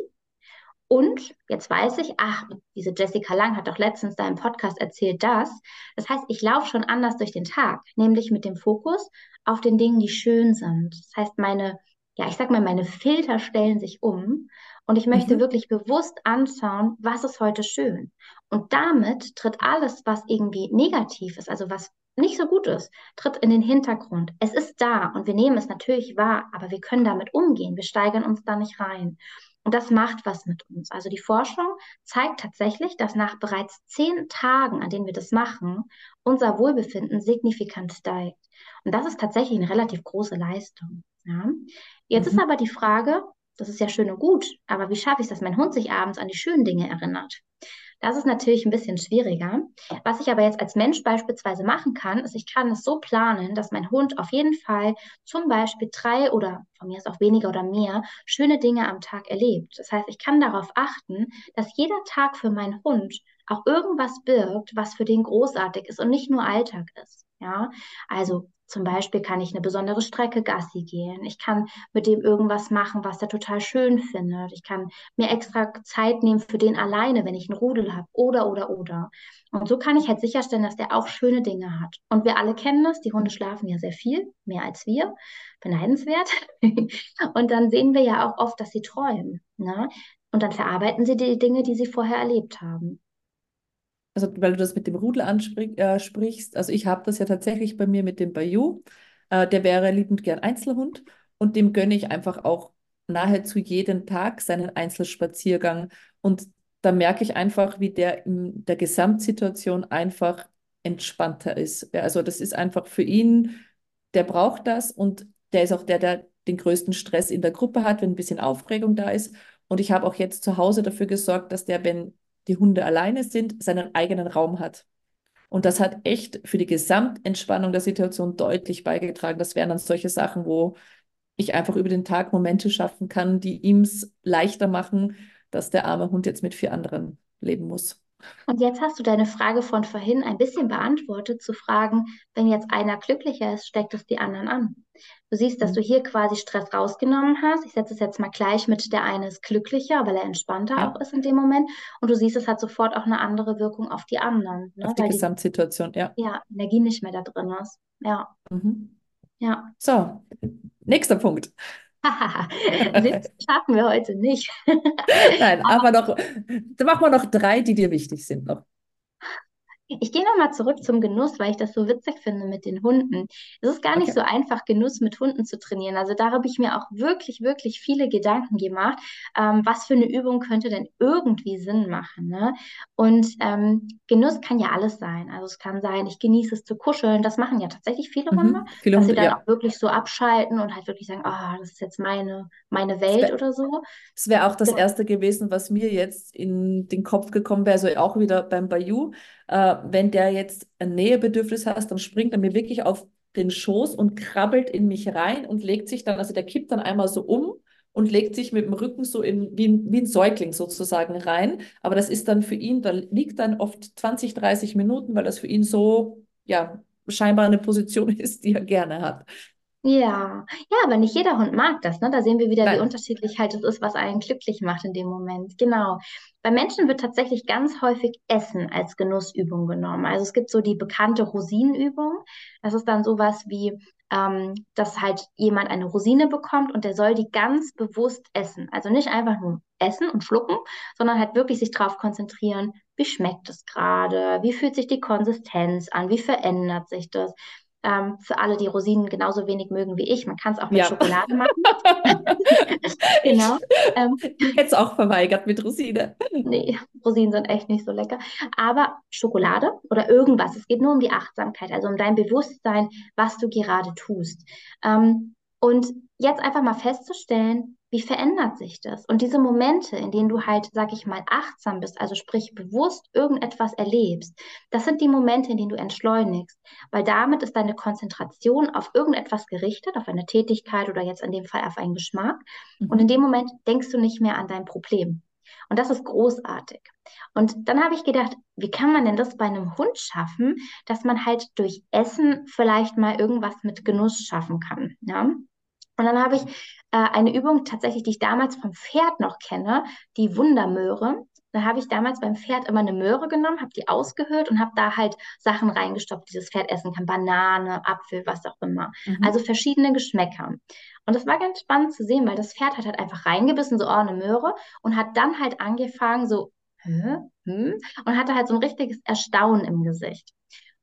und jetzt weiß ich, ach, diese Jessica Lang hat doch letztens da im Podcast erzählt das. Das heißt, ich laufe schon anders durch den Tag, nämlich mit dem Fokus auf den Dingen, die schön sind. Das heißt, meine, ja, ich sag mal, meine Filter stellen sich um und ich möchte mhm. wirklich bewusst anschauen, was ist heute schön. Und damit tritt alles, was irgendwie negativ ist, also was nicht so gut ist, tritt in den Hintergrund. Es ist da und wir nehmen es natürlich wahr, aber wir können damit umgehen. Wir steigern uns da nicht rein. Und das macht was mit uns. Also die Forschung zeigt tatsächlich, dass nach bereits zehn Tagen, an denen wir das machen, unser Wohlbefinden signifikant steigt. Und das ist tatsächlich eine relativ große Leistung. Ja. Jetzt mhm. ist aber die Frage, das ist ja schön und gut, aber wie schaffe ich es, dass mein Hund sich abends an die schönen Dinge erinnert? Das ist natürlich ein bisschen schwieriger. Was ich aber jetzt als Mensch beispielsweise machen kann, ist, ich kann es so planen, dass mein Hund auf jeden Fall zum Beispiel drei oder von mir ist auch weniger oder mehr schöne Dinge am Tag erlebt. Das heißt, ich kann darauf achten, dass jeder Tag für meinen Hund auch irgendwas birgt, was für den großartig ist und nicht nur Alltag ist. Ja, also zum Beispiel kann ich eine besondere Strecke Gassi gehen. Ich kann mit dem irgendwas machen, was er total schön findet. Ich kann mir extra Zeit nehmen für den alleine, wenn ich einen Rudel habe. Oder, oder, oder. Und so kann ich halt sicherstellen, dass der auch schöne Dinge hat. Und wir alle kennen das. Die Hunde schlafen ja sehr viel, mehr als wir. Beneidenswert. Und dann sehen wir ja auch oft, dass sie träumen. Ne? Und dann verarbeiten sie die Dinge, die sie vorher erlebt haben also weil du das mit dem Rudel ansprichst, äh, also ich habe das ja tatsächlich bei mir mit dem Bayou. Äh, der wäre liebend gern Einzelhund und dem gönne ich einfach auch nahezu jeden Tag seinen Einzelspaziergang. Und da merke ich einfach, wie der in der Gesamtsituation einfach entspannter ist. Also das ist einfach für ihn, der braucht das und der ist auch der, der den größten Stress in der Gruppe hat, wenn ein bisschen Aufregung da ist. Und ich habe auch jetzt zu Hause dafür gesorgt, dass der, wenn die Hunde alleine sind, seinen eigenen Raum hat. Und das hat echt für die Gesamtentspannung der Situation deutlich beigetragen. Das wären dann solche Sachen, wo ich einfach über den Tag Momente schaffen kann, die ihm es leichter machen, dass der arme Hund jetzt mit vier anderen leben muss. Und jetzt hast du deine Frage von vorhin ein bisschen beantwortet, zu fragen, wenn jetzt einer glücklicher ist, steckt es die anderen an. Du siehst, dass mhm. du hier quasi Stress rausgenommen hast. Ich setze es jetzt mal gleich mit der eine ist glücklicher, weil er entspannter ja. auch ist in dem Moment. Und du siehst, es hat sofort auch eine andere Wirkung auf die anderen. Ne? Auf die weil Gesamtsituation, ja. Ja, Energie nicht mehr da drin ist. Ja. Mhm. Ja. So, nächster Punkt. das schaffen wir heute nicht. Nein, aber noch, dann machen wir noch drei, die dir wichtig sind noch. Ich gehe nochmal zurück zum Genuss, weil ich das so witzig finde mit den Hunden. Es ist gar nicht okay. so einfach, Genuss mit Hunden zu trainieren. Also da habe ich mir auch wirklich, wirklich viele Gedanken gemacht, ähm, was für eine Übung könnte denn irgendwie Sinn machen. Ne? Und ähm, Genuss kann ja alles sein. Also es kann sein, ich genieße es zu kuscheln. Das machen ja tatsächlich viele mhm. Hunde, viele dass Hunde, sie dann ja. auch wirklich so abschalten und halt wirklich sagen, oh, das ist jetzt meine, meine Welt wär, oder so. Das wäre auch das ja. Erste gewesen, was mir jetzt in den Kopf gekommen wäre, so auch wieder beim Bayou äh, wenn der jetzt ein Nähebedürfnis hat, dann springt er mir wirklich auf den Schoß und krabbelt in mich rein und legt sich dann, also der kippt dann einmal so um und legt sich mit dem Rücken so in, wie, wie ein Säugling sozusagen rein. Aber das ist dann für ihn, da liegt dann oft 20, 30 Minuten, weil das für ihn so, ja, scheinbar eine Position ist, die er gerne hat. Ja, ja, aber nicht jeder Hund mag das, ne? Da sehen wir wieder, wie unterschiedlich halt es ist, was einen glücklich macht in dem Moment. Genau. Bei Menschen wird tatsächlich ganz häufig Essen als Genussübung genommen. Also es gibt so die bekannte Rosinenübung. Das ist dann sowas wie, ähm, dass halt jemand eine Rosine bekommt und der soll die ganz bewusst essen. Also nicht einfach nur essen und schlucken, sondern halt wirklich sich darauf konzentrieren, wie schmeckt es gerade, wie fühlt sich die Konsistenz an, wie verändert sich das ähm, für alle, die Rosinen genauso wenig mögen wie ich. Man kann es auch mit ja. Schokolade machen. genau. Ähm, hätte es auch verweigert mit Rosine. Nee, Rosinen sind echt nicht so lecker. Aber Schokolade oder irgendwas. Es geht nur um die Achtsamkeit, also um dein Bewusstsein, was du gerade tust. Ähm, und jetzt einfach mal festzustellen, wie verändert sich das? Und diese Momente, in denen du halt, sag ich mal, achtsam bist, also sprich bewusst irgendetwas erlebst, das sind die Momente, in denen du entschleunigst, weil damit ist deine Konzentration auf irgendetwas gerichtet, auf eine Tätigkeit oder jetzt in dem Fall auf einen Geschmack. Mhm. Und in dem Moment denkst du nicht mehr an dein Problem. Und das ist großartig. Und dann habe ich gedacht, wie kann man denn das bei einem Hund schaffen, dass man halt durch Essen vielleicht mal irgendwas mit Genuss schaffen kann. Ja? Und dann habe ich äh, eine Übung tatsächlich, die ich damals vom Pferd noch kenne, die Wundermöhre. Da habe ich damals beim Pferd immer eine Möhre genommen, habe die ausgehöhlt und habe da halt Sachen reingestopft, die das Pferd essen kann. Banane, Apfel, was auch immer. Mhm. Also verschiedene Geschmäcker. Und das war ganz spannend zu sehen, weil das Pferd hat halt einfach reingebissen, so oh, eine Möhre, und hat dann halt angefangen, so, Hä? Hm? Und hatte halt so ein richtiges Erstaunen im Gesicht.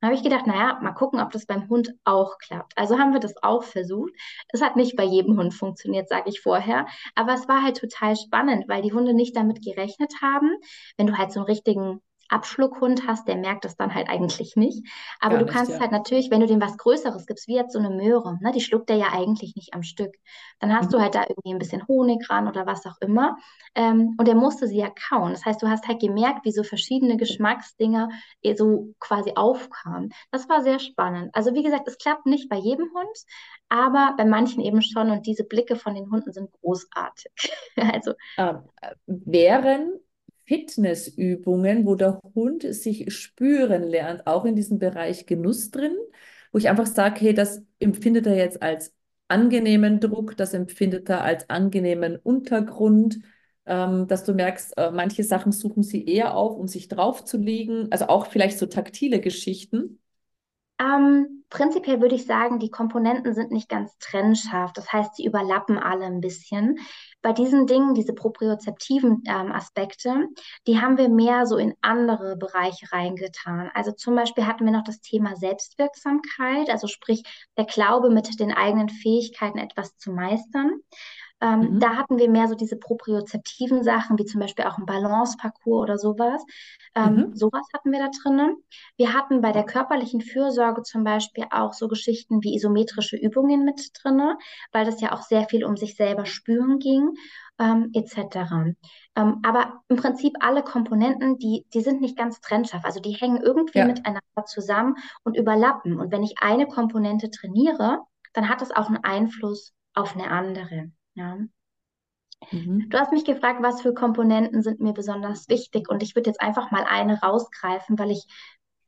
Dann habe ich gedacht, naja, mal gucken, ob das beim Hund auch klappt. Also haben wir das auch versucht. Es hat nicht bei jedem Hund funktioniert, sage ich vorher. Aber es war halt total spannend, weil die Hunde nicht damit gerechnet haben, wenn du halt so einen richtigen Abschluckhund hast, der merkt das dann halt eigentlich nicht. Aber Gar du kannst ja. halt natürlich, wenn du dem was Größeres gibst, wie jetzt so eine Möhre, ne, die schluckt er ja eigentlich nicht am Stück. Dann hast mhm. du halt da irgendwie ein bisschen Honig ran oder was auch immer. Ähm, und er musste sie ja kauen. Das heißt, du hast halt gemerkt, wie so verschiedene Geschmacksdinger eh so quasi aufkamen. Das war sehr spannend. Also wie gesagt, es klappt nicht bei jedem Hund, aber bei manchen eben schon. Und diese Blicke von den Hunden sind großartig. also ähm, wären Fitnessübungen, wo der Hund sich spüren lernt, auch in diesem Bereich Genuss drin, wo ich einfach sage, hey, das empfindet er jetzt als angenehmen Druck, das empfindet er als angenehmen Untergrund, ähm, dass du merkst, äh, manche Sachen suchen sie eher auf, um sich draufzulegen, also auch vielleicht so taktile Geschichten. Ähm, prinzipiell würde ich sagen, die Komponenten sind nicht ganz trennscharf. Das heißt, sie überlappen alle ein bisschen. Bei diesen Dingen, diese propriozeptiven ähm, Aspekte, die haben wir mehr so in andere Bereiche reingetan. Also zum Beispiel hatten wir noch das Thema Selbstwirksamkeit, also sprich der Glaube mit den eigenen Fähigkeiten etwas zu meistern. Ähm, mhm. Da hatten wir mehr so diese propriozeptiven Sachen, wie zum Beispiel auch ein Balanceparcours oder sowas. Ähm, mhm. Sowas hatten wir da drinnen. Wir hatten bei der körperlichen Fürsorge zum Beispiel auch so Geschichten wie isometrische Übungen mit drinne, weil das ja auch sehr viel um sich selber spüren ging. Ähm, etc. Ähm, aber im Prinzip alle Komponenten, die, die sind nicht ganz trennscharf. Also die hängen irgendwie ja. miteinander zusammen und überlappen. Und wenn ich eine Komponente trainiere, dann hat das auch einen Einfluss auf eine andere. Ja. Mhm. Du hast mich gefragt, was für Komponenten sind mir besonders wichtig und ich würde jetzt einfach mal eine rausgreifen, weil ich,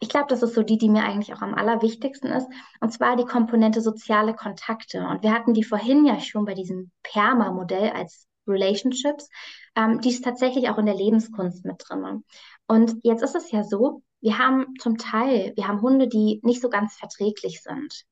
ich glaube, das ist so die, die mir eigentlich auch am allerwichtigsten ist, und zwar die Komponente soziale Kontakte. Und wir hatten die vorhin ja schon bei diesem PERMA-Modell als Relationships, ähm, die ist tatsächlich auch in der Lebenskunst mit drin. Und jetzt ist es ja so, wir haben zum Teil, wir haben Hunde, die nicht so ganz verträglich sind.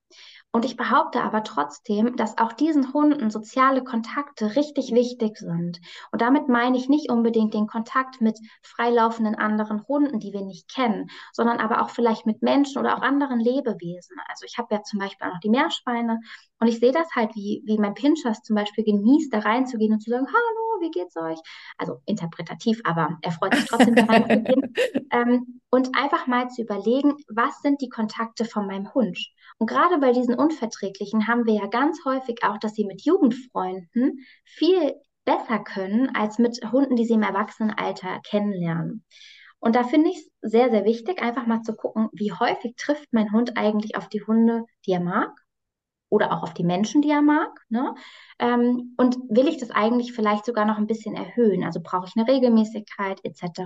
Und ich behaupte aber trotzdem, dass auch diesen Hunden soziale Kontakte richtig wichtig sind. Und damit meine ich nicht unbedingt den Kontakt mit freilaufenden anderen Hunden, die wir nicht kennen, sondern aber auch vielleicht mit Menschen oder auch anderen Lebewesen. Also ich habe ja zum Beispiel auch noch die Meerschweine und ich sehe das halt, wie, wie mein Pinchers zum Beispiel genießt, da reinzugehen und zu sagen, hallo, wie geht's euch? Also interpretativ, aber er freut sich trotzdem da reinzugehen. ähm, und einfach mal zu überlegen, was sind die Kontakte von meinem Hund? Und gerade bei diesen Unverträglichen haben wir ja ganz häufig auch, dass sie mit Jugendfreunden viel besser können als mit Hunden, die sie im Erwachsenenalter kennenlernen. Und da finde ich es sehr, sehr wichtig, einfach mal zu gucken, wie häufig trifft mein Hund eigentlich auf die Hunde, die er mag oder auch auf die Menschen, die er mag. Ne? Ähm, und will ich das eigentlich vielleicht sogar noch ein bisschen erhöhen? Also brauche ich eine Regelmäßigkeit etc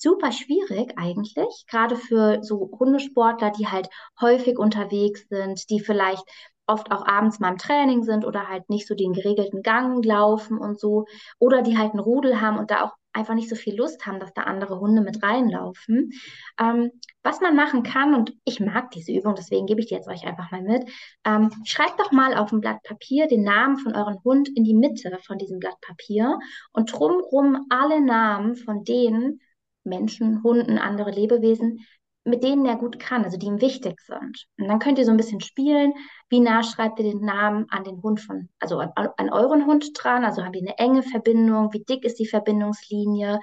super schwierig eigentlich, gerade für so Hundesportler, die halt häufig unterwegs sind, die vielleicht oft auch abends mal im Training sind oder halt nicht so den geregelten Gang laufen und so, oder die halt einen Rudel haben und da auch einfach nicht so viel Lust haben, dass da andere Hunde mit reinlaufen. Ähm, was man machen kann, und ich mag diese Übung, deswegen gebe ich die jetzt euch einfach mal mit, ähm, schreibt doch mal auf ein Blatt Papier den Namen von eurem Hund in die Mitte von diesem Blatt Papier und drumrum alle Namen von denen, Menschen, Hunden, andere Lebewesen, mit denen er gut kann, also die ihm wichtig sind. Und dann könnt ihr so ein bisschen spielen, wie nah schreibt ihr den Namen an den Hund von, also an, an euren Hund dran, also haben wir eine enge Verbindung, wie dick ist die Verbindungslinie,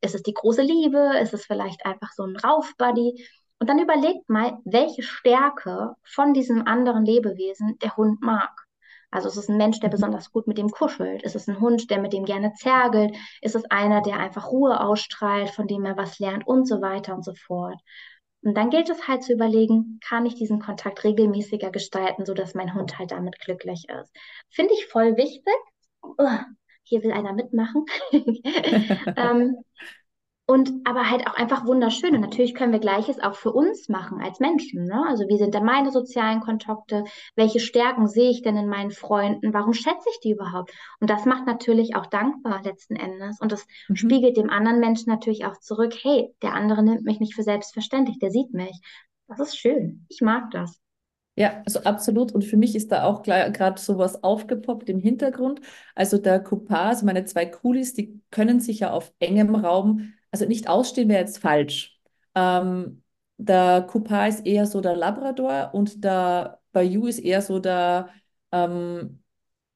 ist es die große Liebe, ist es vielleicht einfach so ein Raufbuddy? Und dann überlegt mal, welche Stärke von diesem anderen Lebewesen der Hund mag. Also ist es ein Mensch, der mhm. besonders gut mit dem kuschelt? Ist es ein Hund, der mit dem gerne zergelt? Ist es einer, der einfach Ruhe ausstrahlt, von dem er was lernt und so weiter und so fort? Und dann gilt es halt zu überlegen, kann ich diesen Kontakt regelmäßiger gestalten, sodass mein Hund halt damit glücklich ist. Finde ich voll wichtig. hier will einer mitmachen. ähm, und aber halt auch einfach wunderschön. Und natürlich können wir Gleiches auch für uns machen als Menschen. Ne? Also wie sind da meine sozialen Kontakte? Welche Stärken sehe ich denn in meinen Freunden? Warum schätze ich die überhaupt? Und das macht natürlich auch dankbar letzten Endes. Und das mhm. spiegelt dem anderen Menschen natürlich auch zurück. Hey, der andere nimmt mich nicht für selbstverständlich, der sieht mich. Das ist schön. Ich mag das. Ja, also absolut. Und für mich ist da auch gerade sowas aufgepoppt im Hintergrund. Also der Coupar, also meine zwei Coolies, die können sich ja auf engem Raum also nicht ausstehen wäre jetzt falsch. Ähm, der Coupar ist eher so der Labrador und der Bayou ist eher so der ähm,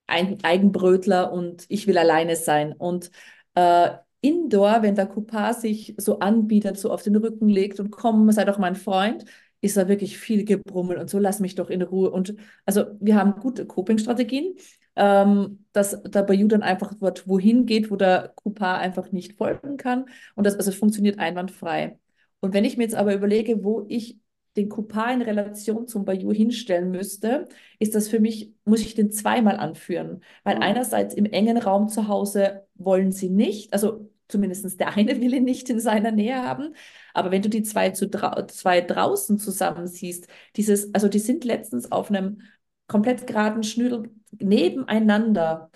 Eigenbrötler und ich will alleine sein. Und äh, Indoor, wenn der Coupar sich so anbietet, so auf den Rücken legt und komm, sei doch mein Freund, ist da wirklich viel Gebrummel und so, lass mich doch in Ruhe. Und also wir haben gute Coping-Strategien, ähm, dass der Bayou dann einfach dort wohin geht, wo der Coupar einfach nicht folgen kann. Und das also funktioniert einwandfrei. Und wenn ich mir jetzt aber überlege, wo ich den Coupar in Relation zum Bayou hinstellen müsste, ist das für mich, muss ich den zweimal anführen. Weil mhm. einerseits im engen Raum zu Hause wollen sie nicht, also zumindest der eine will ihn nicht in seiner Nähe haben. Aber wenn du die zwei, zu drau zwei draußen zusammen siehst, dieses, also die sind letztens auf einem komplett geraden Schnüdel nebeneinander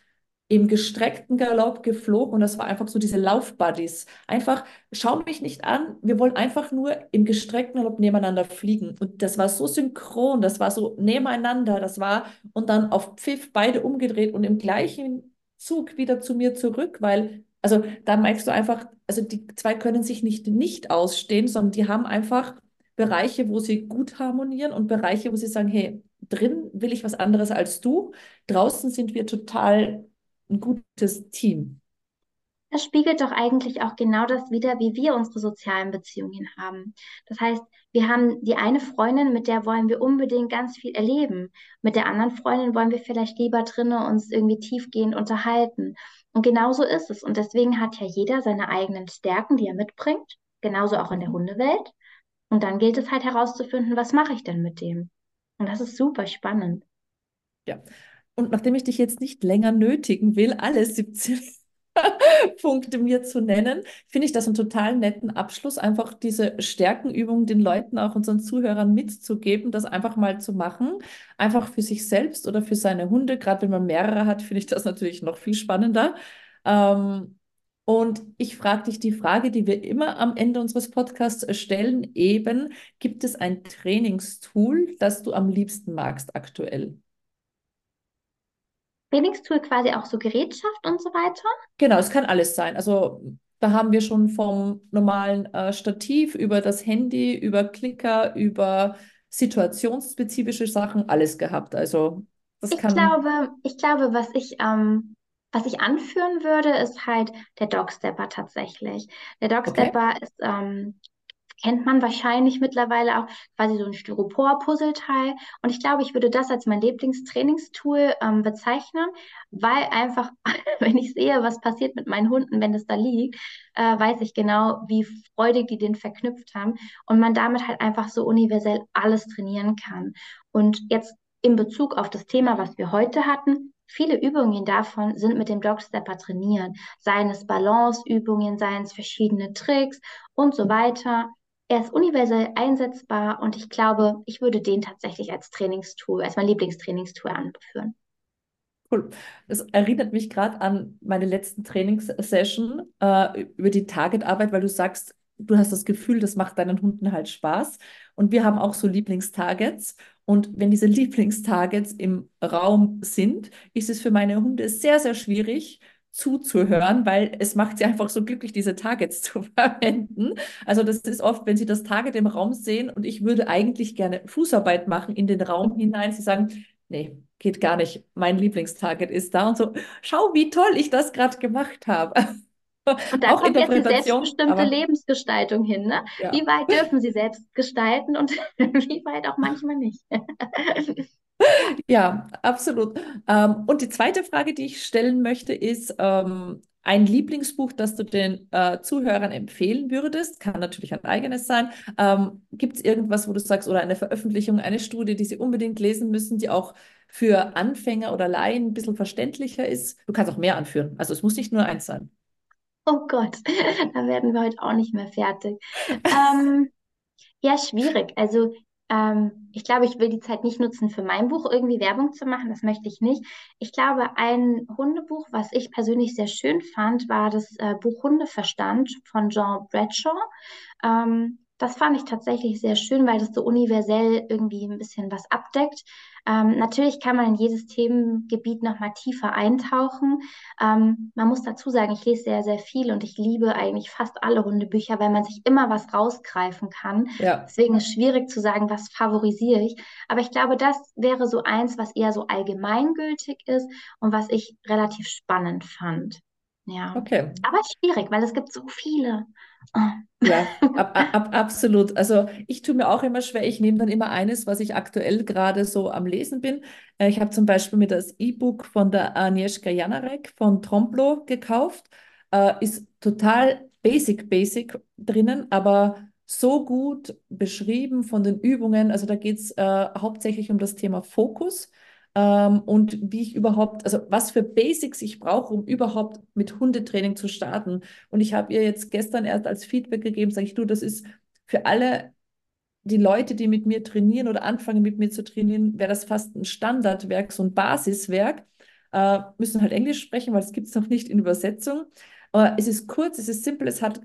im gestreckten Galopp geflogen und das war einfach so diese Laufbuddies. Einfach, schau mich nicht an, wir wollen einfach nur im gestreckten Galopp nebeneinander fliegen. Und das war so synchron, das war so nebeneinander, das war und dann auf Pfiff beide umgedreht und im gleichen Zug wieder zu mir zurück, weil also da merkst du einfach, also die zwei können sich nicht nicht ausstehen, sondern die haben einfach Bereiche, wo sie gut harmonieren und Bereiche, wo sie sagen, hey, drin will ich was anderes als du, draußen sind wir total ein gutes Team. Das spiegelt doch eigentlich auch genau das wider, wie wir unsere sozialen Beziehungen haben. Das heißt, wir haben die eine Freundin, mit der wollen wir unbedingt ganz viel erleben. Mit der anderen Freundin wollen wir vielleicht lieber drinnen uns irgendwie tiefgehend unterhalten. Und genau so ist es. Und deswegen hat ja jeder seine eigenen Stärken, die er mitbringt, genauso auch in der. Hundewelt. Und dann gilt es halt herauszufinden, was mache ich denn mit dem? Und das ist super spannend. Ja. Und nachdem ich dich jetzt nicht länger nötigen will, alle 17 Punkte mir zu nennen, finde ich das einen total netten Abschluss, einfach diese Stärkenübung den Leuten, auch unseren Zuhörern mitzugeben, das einfach mal zu machen, einfach für sich selbst oder für seine Hunde. Gerade wenn man mehrere hat, finde ich das natürlich noch viel spannender. Ähm, und ich frage dich die Frage, die wir immer am Ende unseres Podcasts stellen, eben, gibt es ein Trainingstool, das du am liebsten magst aktuell? Trainingstool quasi auch so Gerätschaft und so weiter? Genau, es kann alles sein. Also da haben wir schon vom normalen äh, Stativ über das Handy, über Klicker, über situationsspezifische Sachen alles gehabt. Also das ich kann. Glaube, ich glaube, was ich ähm, was ich anführen würde, ist halt der Dogstepper tatsächlich. Der Dogstepper okay. ist ähm, kennt man wahrscheinlich mittlerweile auch quasi so ein Styropor-Puzzleteil. Und ich glaube, ich würde das als mein Lieblingstrainingstool ähm, bezeichnen, weil einfach, wenn ich sehe, was passiert mit meinen Hunden, wenn es da liegt, äh, weiß ich genau, wie freudig die den verknüpft haben und man damit halt einfach so universell alles trainieren kann. Und jetzt in Bezug auf das Thema, was wir heute hatten, Viele Übungen davon sind mit dem Dogstepper trainiert, seien es Balanceübungen, seien es verschiedene Tricks und so weiter. Er ist universell einsetzbar und ich glaube, ich würde den tatsächlich als Trainingstool, als mein Lieblingstrainingstool anführen. Cool. Das erinnert mich gerade an meine letzten Trainingssession äh, über die Targetarbeit, weil du sagst, du hast das Gefühl, das macht deinen Hunden halt Spaß. Und wir haben auch so Lieblingstargets. Und wenn diese Lieblingstargets im Raum sind, ist es für meine Hunde sehr, sehr schwierig, zuzuhören, weil es macht sie einfach so glücklich, diese Targets zu verwenden. Also das ist oft, wenn sie das Target im Raum sehen und ich würde eigentlich gerne Fußarbeit machen in den Raum hinein, sie sagen, nee, geht gar nicht, mein Lieblingstarget ist da und so, schau, wie toll ich das gerade gemacht habe. Und da auch kommt jetzt die selbstbestimmte aber, Lebensgestaltung hin. Ne? Ja. Wie weit dürfen sie selbst gestalten und wie weit auch manchmal nicht? Ja, absolut. Ähm, und die zweite Frage, die ich stellen möchte, ist ähm, ein Lieblingsbuch, das du den äh, Zuhörern empfehlen würdest. Kann natürlich ein eigenes sein. Ähm, Gibt es irgendwas, wo du sagst, oder eine Veröffentlichung, eine Studie, die sie unbedingt lesen müssen, die auch für Anfänger oder Laien ein bisschen verständlicher ist? Du kannst auch mehr anführen. Also es muss nicht nur eins sein. Oh Gott, da werden wir heute auch nicht mehr fertig. Ähm, ja, schwierig. Also ähm, ich glaube, ich will die Zeit nicht nutzen, für mein Buch irgendwie Werbung zu machen. Das möchte ich nicht. Ich glaube, ein Hundebuch, was ich persönlich sehr schön fand, war das äh, Buch Hundeverstand von Jean Bradshaw. Ähm, das fand ich tatsächlich sehr schön, weil das so universell irgendwie ein bisschen was abdeckt. Ähm, natürlich kann man in jedes Themengebiet nochmal tiefer eintauchen. Ähm, man muss dazu sagen, ich lese sehr, sehr viel und ich liebe eigentlich fast alle Hundebücher, weil man sich immer was rausgreifen kann. Ja. Deswegen ist es schwierig zu sagen, was favorisiere ich. Aber ich glaube, das wäre so eins, was eher so allgemeingültig ist und was ich relativ spannend fand. Ja. Okay. Aber schwierig, weil es gibt so viele. Ja, ab, ab, absolut. Also ich tue mir auch immer schwer. Ich nehme dann immer eines, was ich aktuell gerade so am Lesen bin. Äh, ich habe zum Beispiel mir das E-Book von der Agnieszka Janarek von Tromplo gekauft. Äh, ist total basic, basic drinnen, aber so gut beschrieben von den Übungen. Also da geht es äh, hauptsächlich um das Thema Fokus ähm, und wie ich überhaupt, also was für Basics ich brauche, um überhaupt mit Hundetraining zu starten. Und ich habe ihr jetzt gestern erst als Feedback gegeben, sage ich, du, das ist für alle die Leute, die mit mir trainieren oder anfangen mit mir zu trainieren, wäre das fast ein Standardwerk, so ein Basiswerk. Äh, müssen halt Englisch sprechen, weil es gibt es noch nicht in Übersetzung. Aber es ist kurz, es ist simpel, es hat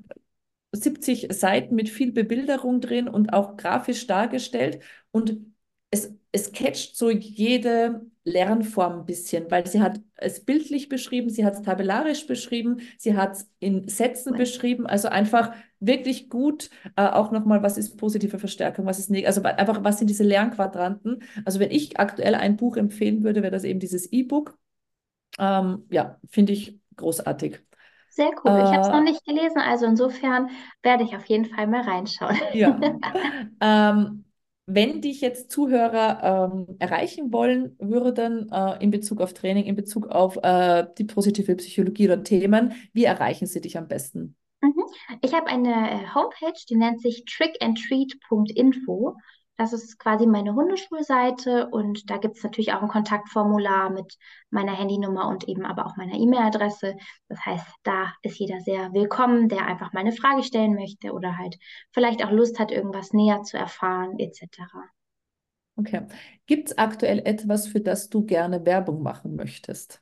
70 Seiten mit viel Bebilderung drin und auch grafisch dargestellt. Und es, es catcht so jede Lernform ein bisschen, weil sie hat es bildlich beschrieben, sie hat es tabellarisch beschrieben, sie hat es in Sätzen beschrieben, also einfach wirklich gut, äh, auch nochmal, was ist positive Verstärkung, was ist negativ, also einfach, was sind diese Lernquadranten. Also wenn ich aktuell ein Buch empfehlen würde, wäre das eben dieses E-Book. Ähm, ja, finde ich großartig. Sehr cool. Ich habe es noch äh, nicht gelesen, also insofern werde ich auf jeden Fall mal reinschauen. Ja. ähm, wenn dich jetzt Zuhörer ähm, erreichen wollen würden äh, in Bezug auf Training, in Bezug auf äh, die positive Psychologie oder Themen, wie erreichen sie dich am besten? Mhm. Ich habe eine äh, Homepage, die nennt sich trickandtreat.info. Das ist quasi meine Hundeschulseite und da gibt es natürlich auch ein Kontaktformular mit meiner Handynummer und eben aber auch meiner E-Mail-Adresse. Das heißt, da ist jeder sehr willkommen, der einfach mal eine Frage stellen möchte oder halt vielleicht auch Lust hat, irgendwas näher zu erfahren etc. Okay. Gibt es aktuell etwas, für das du gerne Werbung machen möchtest?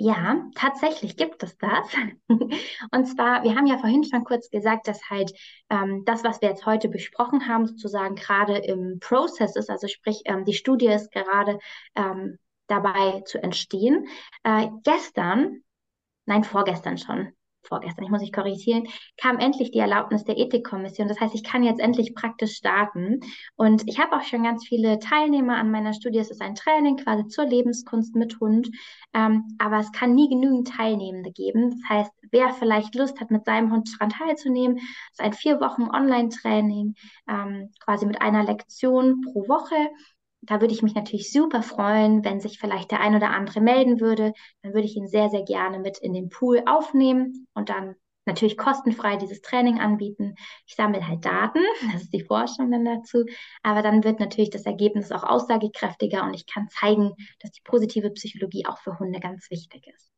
Ja, tatsächlich gibt es das. Und zwar, wir haben ja vorhin schon kurz gesagt, dass halt ähm, das, was wir jetzt heute besprochen haben, sozusagen gerade im Prozess ist, also sprich, ähm, die Studie ist gerade ähm, dabei zu entstehen. Äh, gestern, nein, vorgestern schon, vorgestern, ich muss mich korrigieren, kam endlich die Erlaubnis der Ethikkommission. Das heißt, ich kann jetzt endlich praktisch starten. Und ich habe auch schon ganz viele Teilnehmer an meiner Studie. Es ist ein Training quasi zur Lebenskunst mit Hund. Ähm, aber es kann nie genügend Teilnehmende geben. Das heißt, wer vielleicht Lust hat, mit seinem Hund daran teilzunehmen, ist ein vier Wochen Online-Training, ähm, quasi mit einer Lektion pro Woche da würde ich mich natürlich super freuen, wenn sich vielleicht der ein oder andere melden würde. Dann würde ich ihn sehr, sehr gerne mit in den Pool aufnehmen und dann natürlich kostenfrei dieses Training anbieten. Ich sammle halt Daten, das ist die Forschung dann dazu, aber dann wird natürlich das Ergebnis auch aussagekräftiger und ich kann zeigen, dass die positive Psychologie auch für Hunde ganz wichtig ist.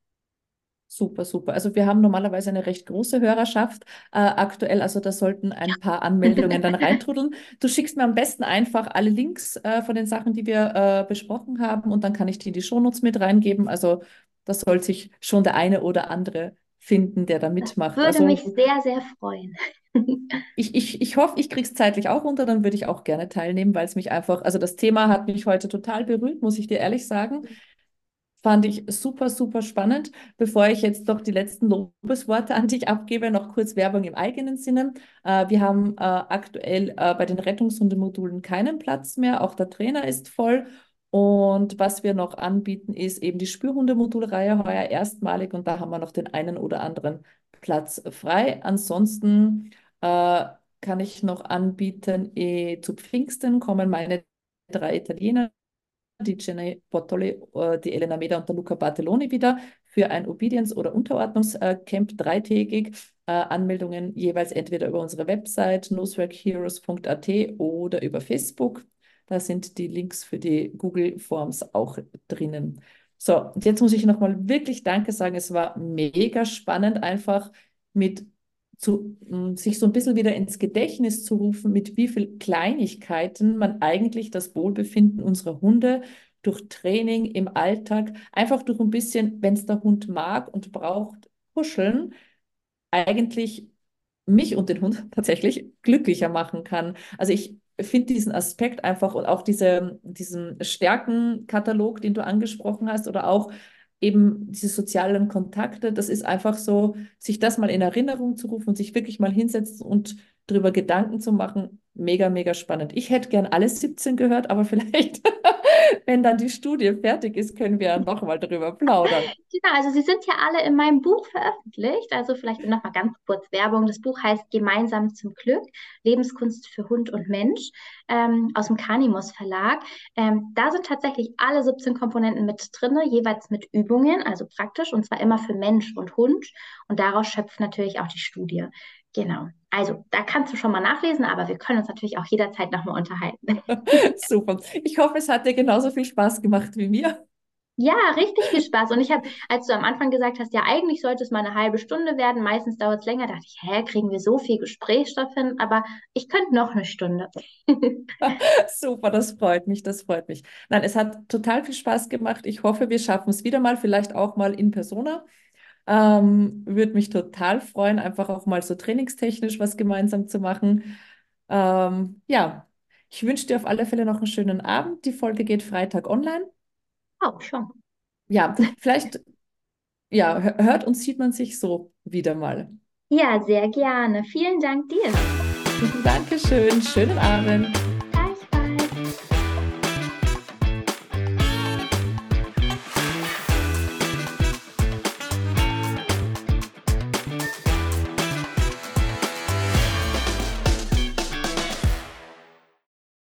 Super, super. Also wir haben normalerweise eine recht große Hörerschaft äh, aktuell, also da sollten ein paar Anmeldungen dann reintrudeln. Du schickst mir am besten einfach alle Links äh, von den Sachen, die wir äh, besprochen haben und dann kann ich die in die Shownotes mit reingeben. Also da soll sich schon der eine oder andere finden, der da mitmacht. würde also, mich sehr, sehr freuen. ich, ich, ich hoffe, ich kriege es zeitlich auch unter, dann würde ich auch gerne teilnehmen, weil es mich einfach, also das Thema hat mich heute total berührt, muss ich dir ehrlich sagen. Fand ich super, super spannend. Bevor ich jetzt doch die letzten Lobesworte an dich abgebe, noch kurz Werbung im eigenen Sinne. Äh, wir haben äh, aktuell äh, bei den Rettungshundemodulen keinen Platz mehr. Auch der Trainer ist voll. Und was wir noch anbieten, ist eben die Spürhundemodulreihe heuer erstmalig. Und da haben wir noch den einen oder anderen Platz frei. Ansonsten äh, kann ich noch anbieten, eh, zu Pfingsten kommen meine drei Italiener die Jenny Bottoli, äh, die Elena Meda und der Luca Bartelloni wieder für ein Obedience- oder Unterordnungscamp dreitägig. Äh, Anmeldungen jeweils entweder über unsere Website nosworkheroes.at oder über Facebook. Da sind die Links für die Google Forms auch drinnen. So, jetzt muss ich nochmal wirklich Danke sagen. Es war mega spannend, einfach mit zu, mm, sich so ein bisschen wieder ins Gedächtnis zu rufen, mit wie viel Kleinigkeiten man eigentlich das Wohlbefinden unserer Hunde durch Training im Alltag, einfach durch ein bisschen, wenn es der Hund mag und braucht, kuscheln, eigentlich mich und den Hund tatsächlich glücklicher machen kann. Also ich finde diesen Aspekt einfach und auch diese, diesen Stärkenkatalog, den du angesprochen hast, oder auch eben diese sozialen Kontakte, das ist einfach so, sich das mal in Erinnerung zu rufen und sich wirklich mal hinsetzen und darüber Gedanken zu machen, mega, mega spannend. Ich hätte gern alle 17 gehört, aber vielleicht, wenn dann die Studie fertig ist, können wir ja nochmal darüber plaudern. Genau, also sie sind ja alle in meinem Buch veröffentlicht. Also vielleicht nochmal ganz kurz Werbung. Das Buch heißt Gemeinsam zum Glück, Lebenskunst für Hund und Mensch ähm, aus dem Canimus Verlag. Ähm, da sind tatsächlich alle 17 Komponenten mit drin, jeweils mit Übungen, also praktisch, und zwar immer für Mensch und Hund. Und daraus schöpft natürlich auch die Studie. Genau. Also, da kannst du schon mal nachlesen, aber wir können uns natürlich auch jederzeit nochmal unterhalten. Super. Ich hoffe, es hat dir genauso viel Spaß gemacht wie mir. Ja, richtig viel Spaß. Und ich habe, als du am Anfang gesagt hast, ja, eigentlich sollte es mal eine halbe Stunde werden, meistens dauert es länger, dachte ich, hä, kriegen wir so viel Gesprächsstoff hin? Aber ich könnte noch eine Stunde. Super, das freut mich, das freut mich. Nein, es hat total viel Spaß gemacht. Ich hoffe, wir schaffen es wieder mal, vielleicht auch mal in Persona. Ähm, würde mich total freuen, einfach auch mal so trainingstechnisch was gemeinsam zu machen. Ähm, ja, ich wünsche dir auf alle Fälle noch einen schönen Abend. Die Folge geht Freitag online. Auch schon. Ja, vielleicht, ja, hört und sieht man sich so wieder mal. Ja, sehr gerne. Vielen Dank dir. Dankeschön. Schönen Abend.